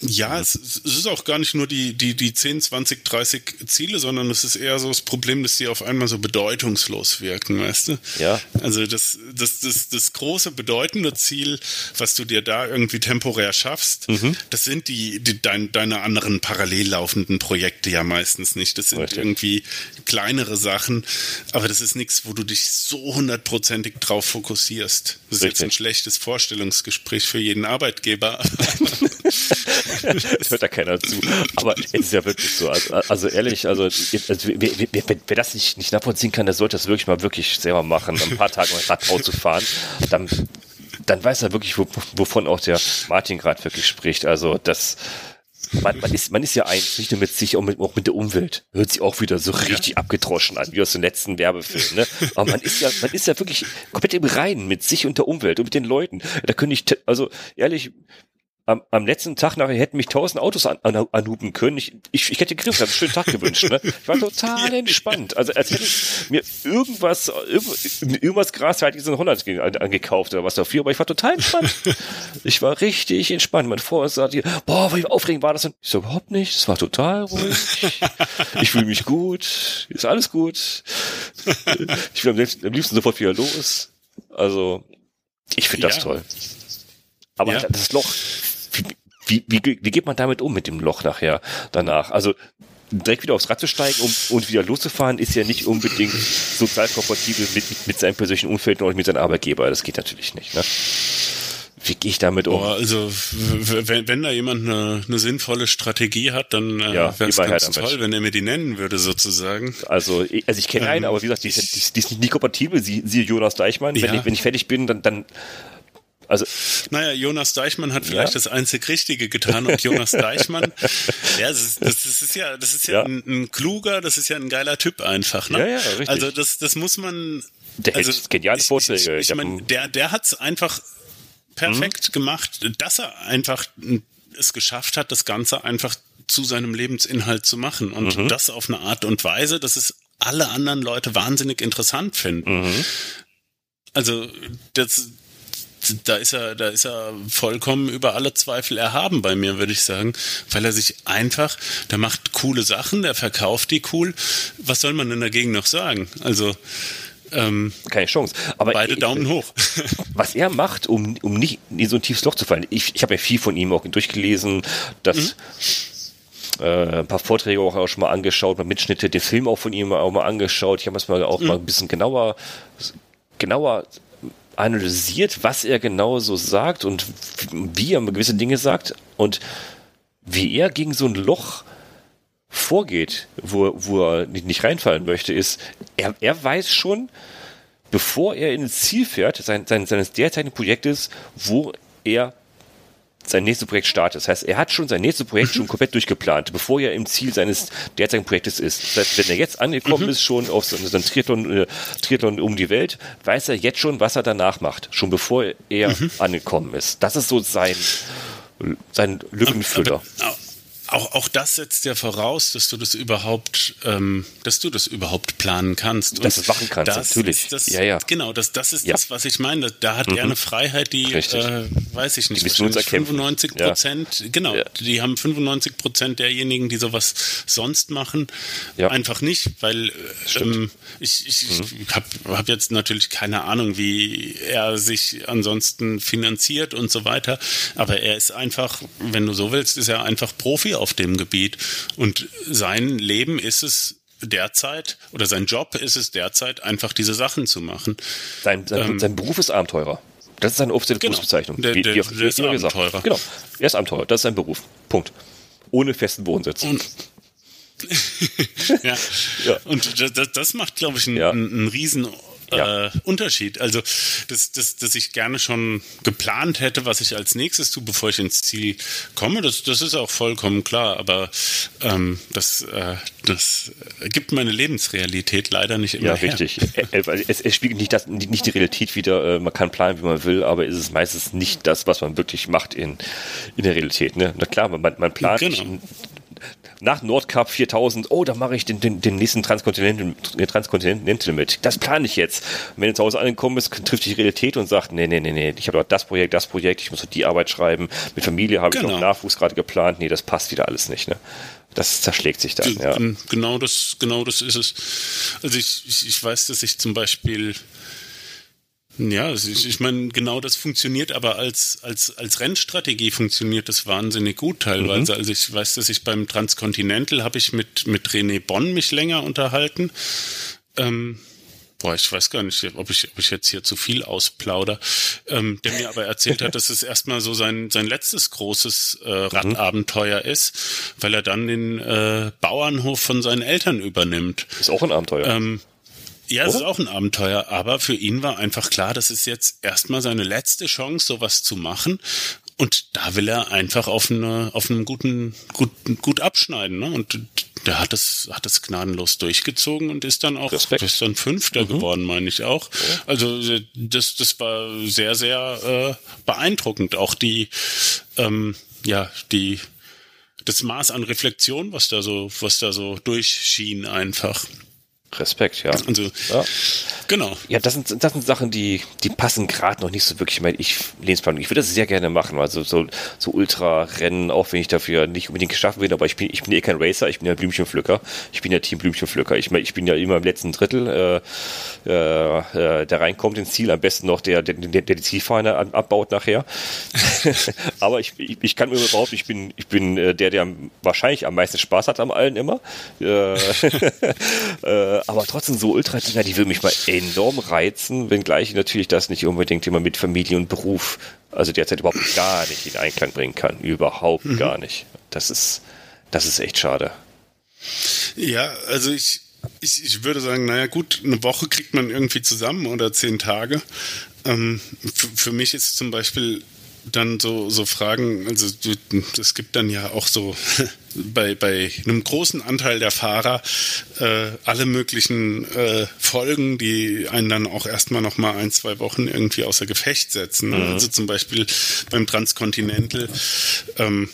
Ja, es, es, ist auch gar nicht nur die, die, die 10, 20, 30 Ziele, sondern es ist eher so das Problem, dass die auf einmal so bedeutungslos wirken, weißt du? Ja. Also das, das, das, das große bedeutende Ziel, was du dir da irgendwie temporär schaffst, mhm. das sind die, die dein, deine anderen parallel laufenden Projekte ja meistens nicht. Das sind Richtig. irgendwie kleinere Sachen, aber das ist nichts, wo du dich so hundertprozentig drauf fokussierst. Das ist Richtig. jetzt ein schlechtes Vorstellungsgespräch für jeden Arbeitgeber. das hört da keiner zu. Aber es ist ja wirklich so. Also, also ehrlich, also, also wer, wer, wer, das nicht, nicht nachvollziehen kann, der sollte das wirklich mal wirklich selber machen, ein paar Tage mal Rad zu fahren. Dann, dann weiß er wirklich, wovon auch der Martin gerade wirklich spricht. Also das man, man, ist, man ist ja eins, nicht nur mit sich, auch mit, auch mit der Umwelt. Hört sich auch wieder so richtig ja. abgedroschen an, wie aus dem letzten Werbefilm. Ne? Aber man ist ja, man ist ja wirklich komplett im Reinen mit sich und der Umwelt und mit den Leuten. Da könnte ich, also ehrlich, am, am letzten Tag nachher hätten mich tausend Autos an, an, anhupen können. Ich, ich, ich hätte Griff, ich einen schönen Tag gewünscht. Ne? Ich war total entspannt. Also als hätte ich mir irgendwas, irgendwas Gras halt diesen Holland angekauft oder was dafür, aber ich war total entspannt. Ich war richtig entspannt. Mein Freund sagte, boah, wie aufregend war das denn? Ich so, überhaupt nicht. Es war total ruhig. Ich fühle mich gut. Ist alles gut. Ich will am liebsten, am liebsten sofort wieder los. Also, ich finde das ja. toll. Aber ja. das Loch wie, wie, wie geht man damit um mit dem Loch nachher danach? Also direkt wieder aufs Rad zu steigen um, und wieder loszufahren, ist ja nicht unbedingt sozial kompatibel mit, mit seinem persönlichen Umfeld und mit seinem Arbeitgeber. Das geht natürlich nicht. Ne? Wie gehe ich damit um? Oh, also wenn, wenn da jemand eine, eine sinnvolle Strategie hat, dann äh, ja, wäre es ganz halt toll, wenn er mir die nennen würde sozusagen. Also, also ich kenne ähm, einen, aber wie gesagt, die, die, die ist nicht kompatibel. Sie, sie Jonas Deichmann. Ja. Wenn, ich, wenn ich fertig bin, dann, dann also, naja, Jonas Deichmann hat vielleicht ja? das einzig Richtige getan und Jonas Deichmann, ja, das ist, das ist ja, das ist ja, ja. Ein, ein, kluger, das ist ja ein geiler Typ einfach, ne? Ja, ja, richtig. Also das, das muss man. Der also, hält geniale Vorträge. Ich, ich, ich meine, der, der hat's einfach perfekt mhm. gemacht, dass er einfach es geschafft hat, das Ganze einfach zu seinem Lebensinhalt zu machen und mhm. das auf eine Art und Weise, dass es alle anderen Leute wahnsinnig interessant finden. Mhm. Also das da ist er, da ist er vollkommen über alle Zweifel erhaben bei mir, würde ich sagen, weil er sich einfach, der macht coole Sachen, der verkauft die cool. Was soll man denn dagegen noch sagen? Also ähm, keine Chance. Aber beide ich, Daumen hoch. was er macht, um, um nicht in so ein tiefes Loch zu fallen. Ich, ich habe ja viel von ihm auch durchgelesen, dass mhm äh, ein paar Vorträge auch schon mal angeschaut, mal Mitschnitte, den Film auch von ihm auch mal angeschaut. Ich habe es mal auch mhm. mal ein bisschen genauer, genauer analysiert, was er genau so sagt und wie er gewisse Dinge sagt und wie er gegen so ein Loch vorgeht, wo, wo er nicht reinfallen möchte, ist, er, er weiß schon, bevor er ins Ziel fährt, sein, sein, seines derzeitigen Projektes, wo er sein nächstes Projekt startet. Das heißt, er hat schon sein nächstes Projekt schon komplett durchgeplant, bevor er im Ziel seines derzeitigen Projektes ist. Das heißt, wenn er jetzt angekommen mhm. ist, schon auf so einem Triathlon, äh, Triathlon um die Welt, weiß er jetzt schon, was er danach macht, schon bevor er mhm. angekommen ist. Das ist so sein, sein Lückenfüller. Aber, aber, auch, auch das setzt ja voraus, dass du das überhaupt, ähm, dass du das überhaupt planen kannst. Dass du es machen kannst, natürlich. Das, ja, ja. Genau, das, das ist ja. das, was ich meine. Da hat mhm. er eine Freiheit, die, äh, weiß ich nicht, die 95 Prozent, ja. genau, die haben 95 Prozent derjenigen, die sowas sonst machen, einfach nicht, weil ähm, ich, ich, mhm. ich habe hab jetzt natürlich keine Ahnung, wie er sich ansonsten finanziert und so weiter, aber er ist einfach, wenn du so willst, ist er einfach Profi auf dem Gebiet. Und sein Leben ist es derzeit, oder sein Job ist es derzeit, einfach diese Sachen zu machen. Sein, sein, ähm, sein Beruf ist Abenteurer. Das ist seine offizielle genau. Berufsbezeichnung. Der, der, der, der ist Abenteurer. Genau. Er ist Abenteurer. Das ist sein Beruf. Punkt. Ohne festen Wohnsitz. Und ja. ja. Und das, das macht, glaube ich, einen, ja. einen riesen ja. äh, Unterschied. Also, dass, dass, dass ich gerne schon geplant hätte, was ich als nächstes tue, bevor ich ins Ziel komme, das, das ist auch vollkommen klar. Aber ähm, das, äh, das gibt meine Lebensrealität leider nicht immer. Ja, richtig. es, es spiegelt nicht, das, nicht die Realität wieder. Äh, man kann planen, wie man will, aber es ist meistens nicht das, was man wirklich macht in, in der Realität. Ne? Na klar, man, man plant. Genau nach Nordkap 4000, oh, da mache ich den, den, den nächsten Transkontinental, Transkontinental mit. Das plane ich jetzt. Und wenn du zu Hause angekommen bist, trifft dich die Realität und sagt, nee, nee, nee, nee, ich habe doch das Projekt, das Projekt, ich muss die Arbeit schreiben. Mit Familie habe genau. ich noch Nachwuchs gerade geplant. Nee, das passt wieder alles nicht. Ne? Das zerschlägt sich dann. Ja. Genau das, genau das ist es. Also ich, ich, ich weiß, dass ich zum Beispiel ja, ich, ich meine, genau das funktioniert, aber als, als, als Rennstrategie funktioniert das wahnsinnig gut teilweise. Mhm. Also ich weiß, dass ich beim Transcontinental habe ich mit, mit René Bonn mich länger unterhalten. Ähm, boah, ich weiß gar nicht, ob ich, ob ich jetzt hier zu viel ausplauder, ähm, der mir aber erzählt hat, dass es erstmal so sein, sein letztes großes äh, mhm. Radabenteuer ist, weil er dann den äh, Bauernhof von seinen Eltern übernimmt. Ist auch ein Abenteuer. Ähm, ja, es ist auch ein Abenteuer, aber für ihn war einfach klar, das ist jetzt erstmal seine letzte Chance, sowas zu machen. Und da will er einfach auf, eine, auf einem guten, gut, gut abschneiden. Ne? Und der hat es, hat es gnadenlos durchgezogen und ist dann auch Respekt. ist dann Fünfter mhm. geworden, meine ich auch. Also das, das war sehr, sehr äh, beeindruckend. Auch die, ähm, ja, die das Maß an Reflexion, was da so, was da so durchschien einfach. Respekt, ja. Also, ja. genau. Ja, das sind, das sind Sachen, die, die passen gerade noch nicht so wirklich in meine ich Lebensplanung. Ich würde das sehr gerne machen, also so, so Ultra-Rennen, auch wenn ich dafür nicht unbedingt geschaffen bin, aber ich bin, ich bin eh kein Racer, ich bin ja Blümchenpflücker. Ich bin ja Team Blümchenpflücker. Ich, ich bin ja immer im letzten Drittel, äh, äh, der reinkommt ins Ziel, am besten noch der, der, der, der die Zielfahne abbaut nachher. aber ich, ich, ich kann mir überhaupt, ich bin, ich bin äh, der, der wahrscheinlich am meisten Spaß hat am allen immer. Äh, äh, aber trotzdem so Ultra-Dinger, die würden mich mal enorm reizen, wenngleich ich natürlich das nicht unbedingt immer mit Familie und Beruf, also derzeit überhaupt gar nicht in Einklang bringen kann. Überhaupt mhm. gar nicht. Das ist, das ist echt schade. Ja, also ich, ich, ich würde sagen, naja gut, eine Woche kriegt man irgendwie zusammen oder zehn Tage. Ähm, für mich ist zum Beispiel dann so, so Fragen, also es gibt dann ja auch so bei, bei einem großen Anteil der Fahrer äh, alle möglichen äh, Folgen, die einen dann auch erstmal noch mal ein, zwei Wochen irgendwie außer Gefecht setzen. Mhm. Also zum Beispiel beim Transcontinental ähm,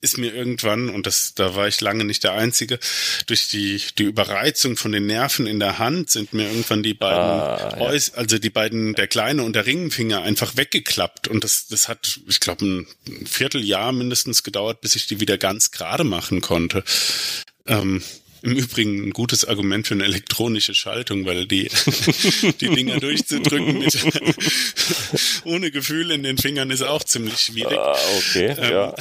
ist mir irgendwann, und das, da war ich lange nicht der Einzige, durch die, die Überreizung von den Nerven in der Hand sind mir irgendwann die beiden, ah, ja. also die beiden, der kleine und der Ringfinger einfach weggeklappt. Und das, das hat, ich glaube, ein Vierteljahr mindestens gedauert, bis ich die wieder ganz gerade machen konnte. Ähm, im Übrigen ein gutes Argument für eine elektronische Schaltung, weil die, die Dinger durchzudrücken mit, ohne Gefühl in den Fingern ist auch ziemlich schwierig. Ah, okay, ähm, ja.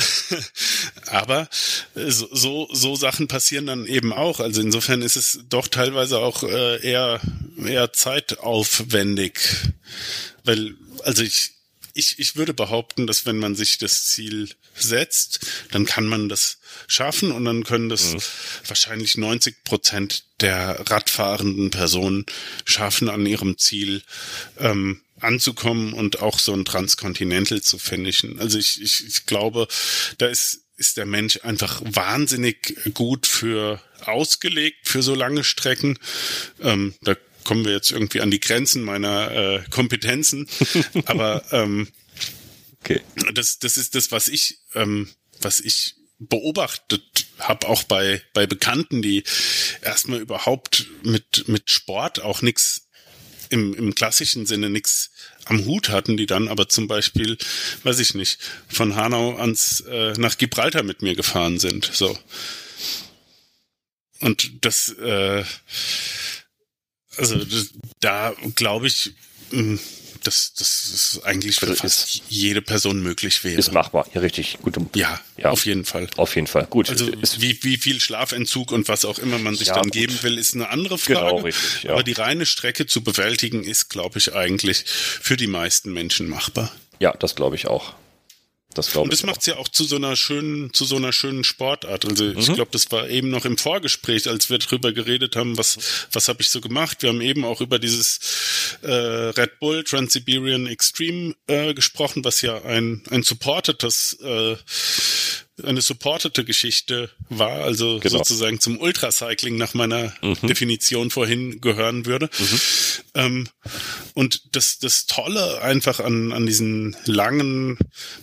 Aber so, so, so Sachen passieren dann eben auch. Also insofern ist es doch teilweise auch äh, eher, eher zeitaufwendig. Weil, also ich, ich, ich würde behaupten, dass wenn man sich das Ziel setzt, dann kann man das schaffen und dann können das mhm. wahrscheinlich 90 Prozent der radfahrenden Personen schaffen, an ihrem Ziel ähm, anzukommen und auch so ein Transcontinental zu finishen. Also ich, ich, ich glaube, da ist ist der Mensch einfach wahnsinnig gut für ausgelegt für so lange Strecken. Ähm, da kommen wir jetzt irgendwie an die Grenzen meiner äh, Kompetenzen. Aber ähm, okay. das, das ist das, was ich, ähm, was ich beobachtet habe, auch bei, bei Bekannten, die erstmal überhaupt mit, mit Sport auch nichts im, im klassischen Sinne nichts am Hut hatten, die dann aber zum Beispiel, weiß ich nicht, von Hanau ans äh, nach Gibraltar mit mir gefahren sind. So. Und das äh, also das, da glaube ich, hm, dass das ist eigentlich für also fast ist, jede Person möglich wäre. Ist machbar, ja richtig. Gut. Ja, ja, auf jeden Fall. Auf jeden Fall. Gut. Also ist, wie, wie viel Schlafentzug und was auch immer man sich ja, dann gut. geben will, ist eine andere Frage. Genau, richtig, ja. Aber die reine Strecke zu bewältigen ist, glaube ich, eigentlich für die meisten Menschen machbar. Ja, das glaube ich auch. Das glaube Und das macht es ja auch zu so einer schönen, zu so einer schönen Sportart. Also mhm. ich glaube, das war eben noch im Vorgespräch, als wir drüber geredet haben, was, was habe ich so gemacht. Wir haben eben auch über dieses äh, Red Bull Trans-Siberian Extreme äh, gesprochen, was ja ein, ein supportetes äh, eine supportete Geschichte war, also genau. sozusagen zum Ultracycling nach meiner mhm. Definition vorhin gehören würde. Mhm. Ähm, und das, das Tolle einfach an, an diesen langen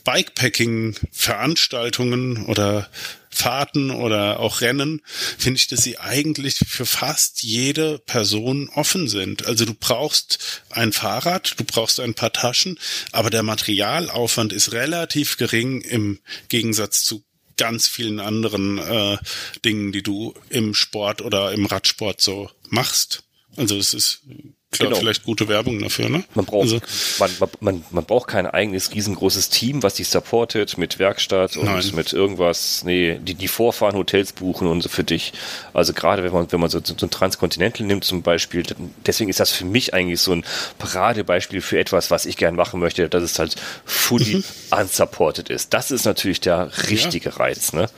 Bikepacking-Veranstaltungen oder Fahrten oder auch Rennen, finde ich, dass sie eigentlich für fast jede Person offen sind. Also du brauchst ein Fahrrad, du brauchst ein paar Taschen, aber der Materialaufwand ist relativ gering im Gegensatz zu ganz vielen anderen äh, Dingen, die du im Sport oder im Radsport so machst. Also es ist klar, genau. vielleicht gute Werbung dafür, ne? Man braucht, also, man, man, man braucht kein eigenes riesengroßes Team, was dich supportet mit Werkstatt und nein. mit irgendwas, nee, die, die vorfahren, Hotels buchen und so für dich. Also gerade wenn man, wenn man so, so ein Transcontinental nimmt zum Beispiel, deswegen ist das für mich eigentlich so ein Paradebeispiel für etwas, was ich gern machen möchte, dass es halt fully mhm. unsupported ist. Das ist natürlich der richtige ja. Reiz, ne?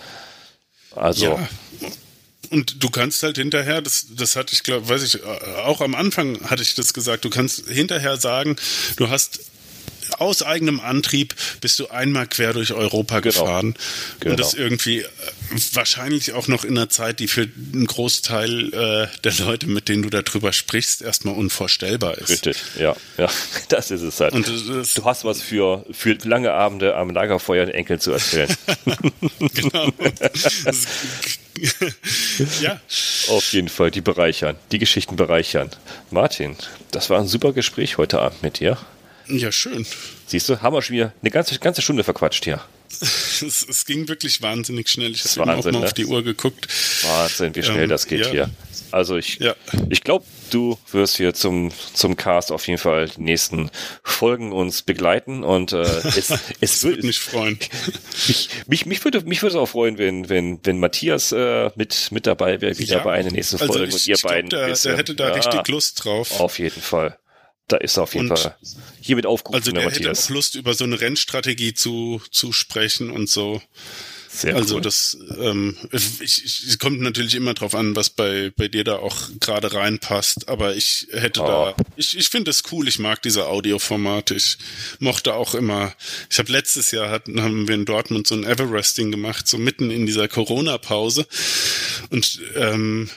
Also. Ja und du kannst halt hinterher, das, das hatte ich, glaube, weiß ich, auch am Anfang hatte ich das gesagt, du kannst hinterher sagen, du hast aus eigenem Antrieb bist du einmal quer durch Europa genau. gefahren. Genau. Und das irgendwie äh, wahrscheinlich auch noch in einer Zeit, die für einen Großteil äh, der Leute, mit denen du darüber sprichst, erstmal unvorstellbar ist. Richtig, ja, ja, das ist es halt. Und das, du hast was für, für lange Abende am Lagerfeuer den Enkeln zu erzählen. genau. ja. Auf jeden Fall, die bereichern, die Geschichten bereichern. Martin, das war ein super Gespräch heute Abend mit dir. Ja, schön. Siehst du, haben wir schon wieder eine ganze, ganze Stunde verquatscht hier. es, es, ging wirklich wahnsinnig schnell. Ich habe auch mal ne? auf die Uhr geguckt. Wahnsinn, wie schnell ähm, das geht ja. hier. Also ich, ja. ich glaube, du wirst hier zum, zum Cast auf jeden Fall die nächsten Folgen uns begleiten und äh, es, es würde mich freuen. mich, mich, mich würde mich würde es auch freuen, wenn wenn wenn Matthias äh, mit mit dabei wäre wieder ja. bei einer nächsten also Folge also ich, und ihr beiden. Glaub, der, der hätte da richtig Lust drauf. Auf jeden Fall. Da ist er auf jeden und Fall hiermit aufgerufen, Also der, der hätte auch Lust, über so eine Rennstrategie zu, zu sprechen und so. Sehr also cool. das ähm, ich, ich, es kommt natürlich immer drauf an, was bei bei dir da auch gerade reinpasst. Aber ich hätte oh. da, ich, ich finde es cool. Ich mag diese Audioformate. Ich mochte auch immer. Ich habe letztes Jahr hatten haben wir in Dortmund so ein Everesting gemacht, so mitten in dieser Corona-Pause und ähm,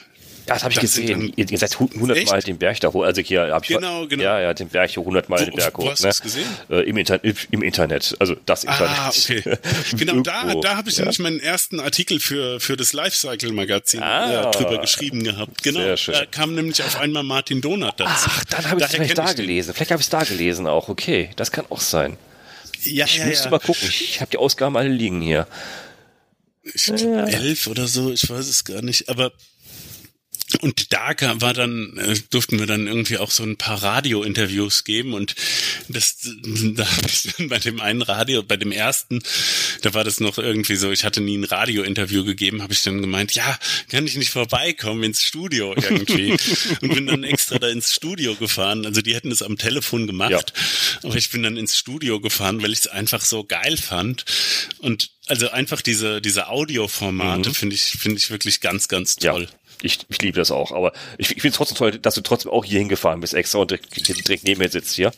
das habe ich Das gesehen. Ihr, ihr seid hu- hundertmal den Berg da hoch. Also hier habe ich Genau, genau. Ja, ja, den Berg hier hundertmal den Wo- Berg wo hoch. hast du ne? das gesehen? Äh, im, Inter im Internet. Also das Internet. Ah, okay. Genau, da, da habe ich Ja. nämlich meinen ersten Artikel für, für das Lifecycle-Magazin Ah. äh, drüber geschrieben gehabt. Genau, Sehr schön. da kam nämlich auf einmal Martin Donat dazu. Ach, dann habe ich es vielleicht da ich gelesen. Vielleicht habe ich es da gelesen auch. Okay, das kann auch sein. Ja, Ich ja, müsste ja. mal gucken. Ich habe die Ausgaben alle liegen hier. ich glaub, elf oder so, ich weiß es gar nicht, aber und da war dann, äh, durften wir dann irgendwie auch so ein paar Radio-Interviews geben. Und das, da habe ich dann bei dem einen Radio, bei dem ersten, da war das noch irgendwie so, ich hatte nie ein Radio-Interview gegeben, habe ich dann gemeint, ja, kann ich nicht vorbeikommen ins Studio irgendwie. Und bin dann extra da ins Studio gefahren, also die hätten es am Telefon gemacht, aber ich bin dann ins Studio gefahren, weil ich es einfach so geil fand. Und also einfach diese, diese Audioformate finde ich, finde ich wirklich ganz, ganz toll. Ja, ich, ich liebe das auch. Aber ich, ich finde es trotzdem toll, dass du trotzdem auch hier hingefahren bist extra und direkt, direkt neben mir sitzt hier.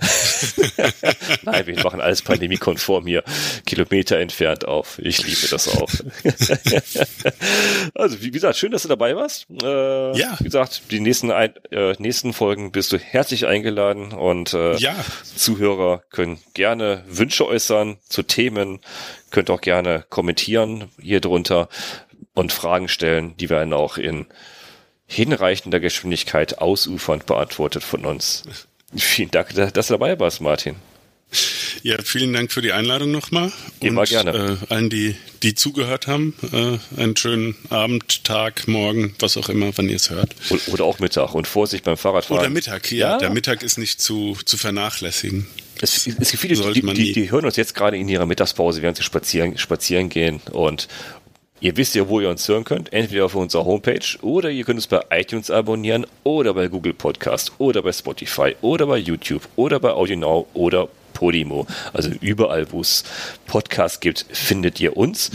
Nein, wir machen alles pandemiekonform hier, Kilometer entfernt auf. Ich liebe das auch. also, wie gesagt, schön, dass du dabei warst. Äh, Ja. Wie gesagt, die nächsten, ein, äh, nächsten Folgen bist du herzlich eingeladen und äh, Ja. Zuhörer können gerne Wünsche äußern zu Themen, könnt auch gerne kommentieren hier drunter und Fragen stellen, die werden auch in hinreichender Geschwindigkeit ausufernd beantwortet von uns. Vielen Dank, dass du dabei warst, Martin. Ja, vielen Dank für die Einladung nochmal. Immer Und, gerne. Äh, allen, die, die zugehört haben, äh, einen schönen Abend, Tag, Morgen, was auch immer, wann ihr es hört. O- Oder auch Mittag und Vorsicht beim Fahrradfahren. Oder Mittag, ja, Ja. Der Mittag ist nicht zu, zu vernachlässigen. Es, es gibt viele, die, die, die hören uns jetzt gerade in ihrer Mittagspause, während sie spazieren, spazieren gehen und Ihr wisst ja, wo ihr uns hören könnt. Entweder auf unserer Homepage oder ihr könnt uns bei iTunes abonnieren oder bei Google Podcast oder bei Spotify oder bei YouTube oder bei AudioNow oder Podimo. Also überall, wo es Podcasts gibt, findet ihr uns.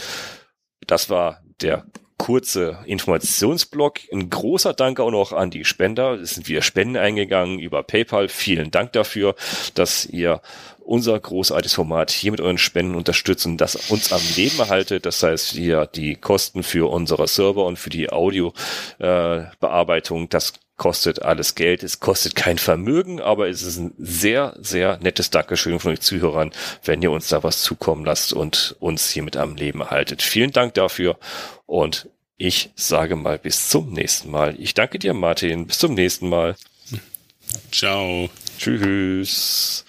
Das war der kurze Informationsblock. Ein großer Dank auch noch an die Spender. Es sind wieder Spenden eingegangen über PayPal. Vielen Dank dafür, dass ihr unser großartiges Format hier mit euren Spenden unterstützt und das uns am Leben erhaltet. Das heißt, hier die Kosten für unsere Server und für die Audiobearbeitung, das kostet alles Geld. Es kostet kein Vermögen, aber es ist ein sehr, sehr nettes Dankeschön von euch Zuhörern, wenn ihr uns da was zukommen lasst und uns hier mit am Leben erhaltet. Vielen Dank dafür und ich sage mal bis zum nächsten Mal. Ich danke dir, Martin. Bis zum nächsten Mal. Ciao. Tschüss.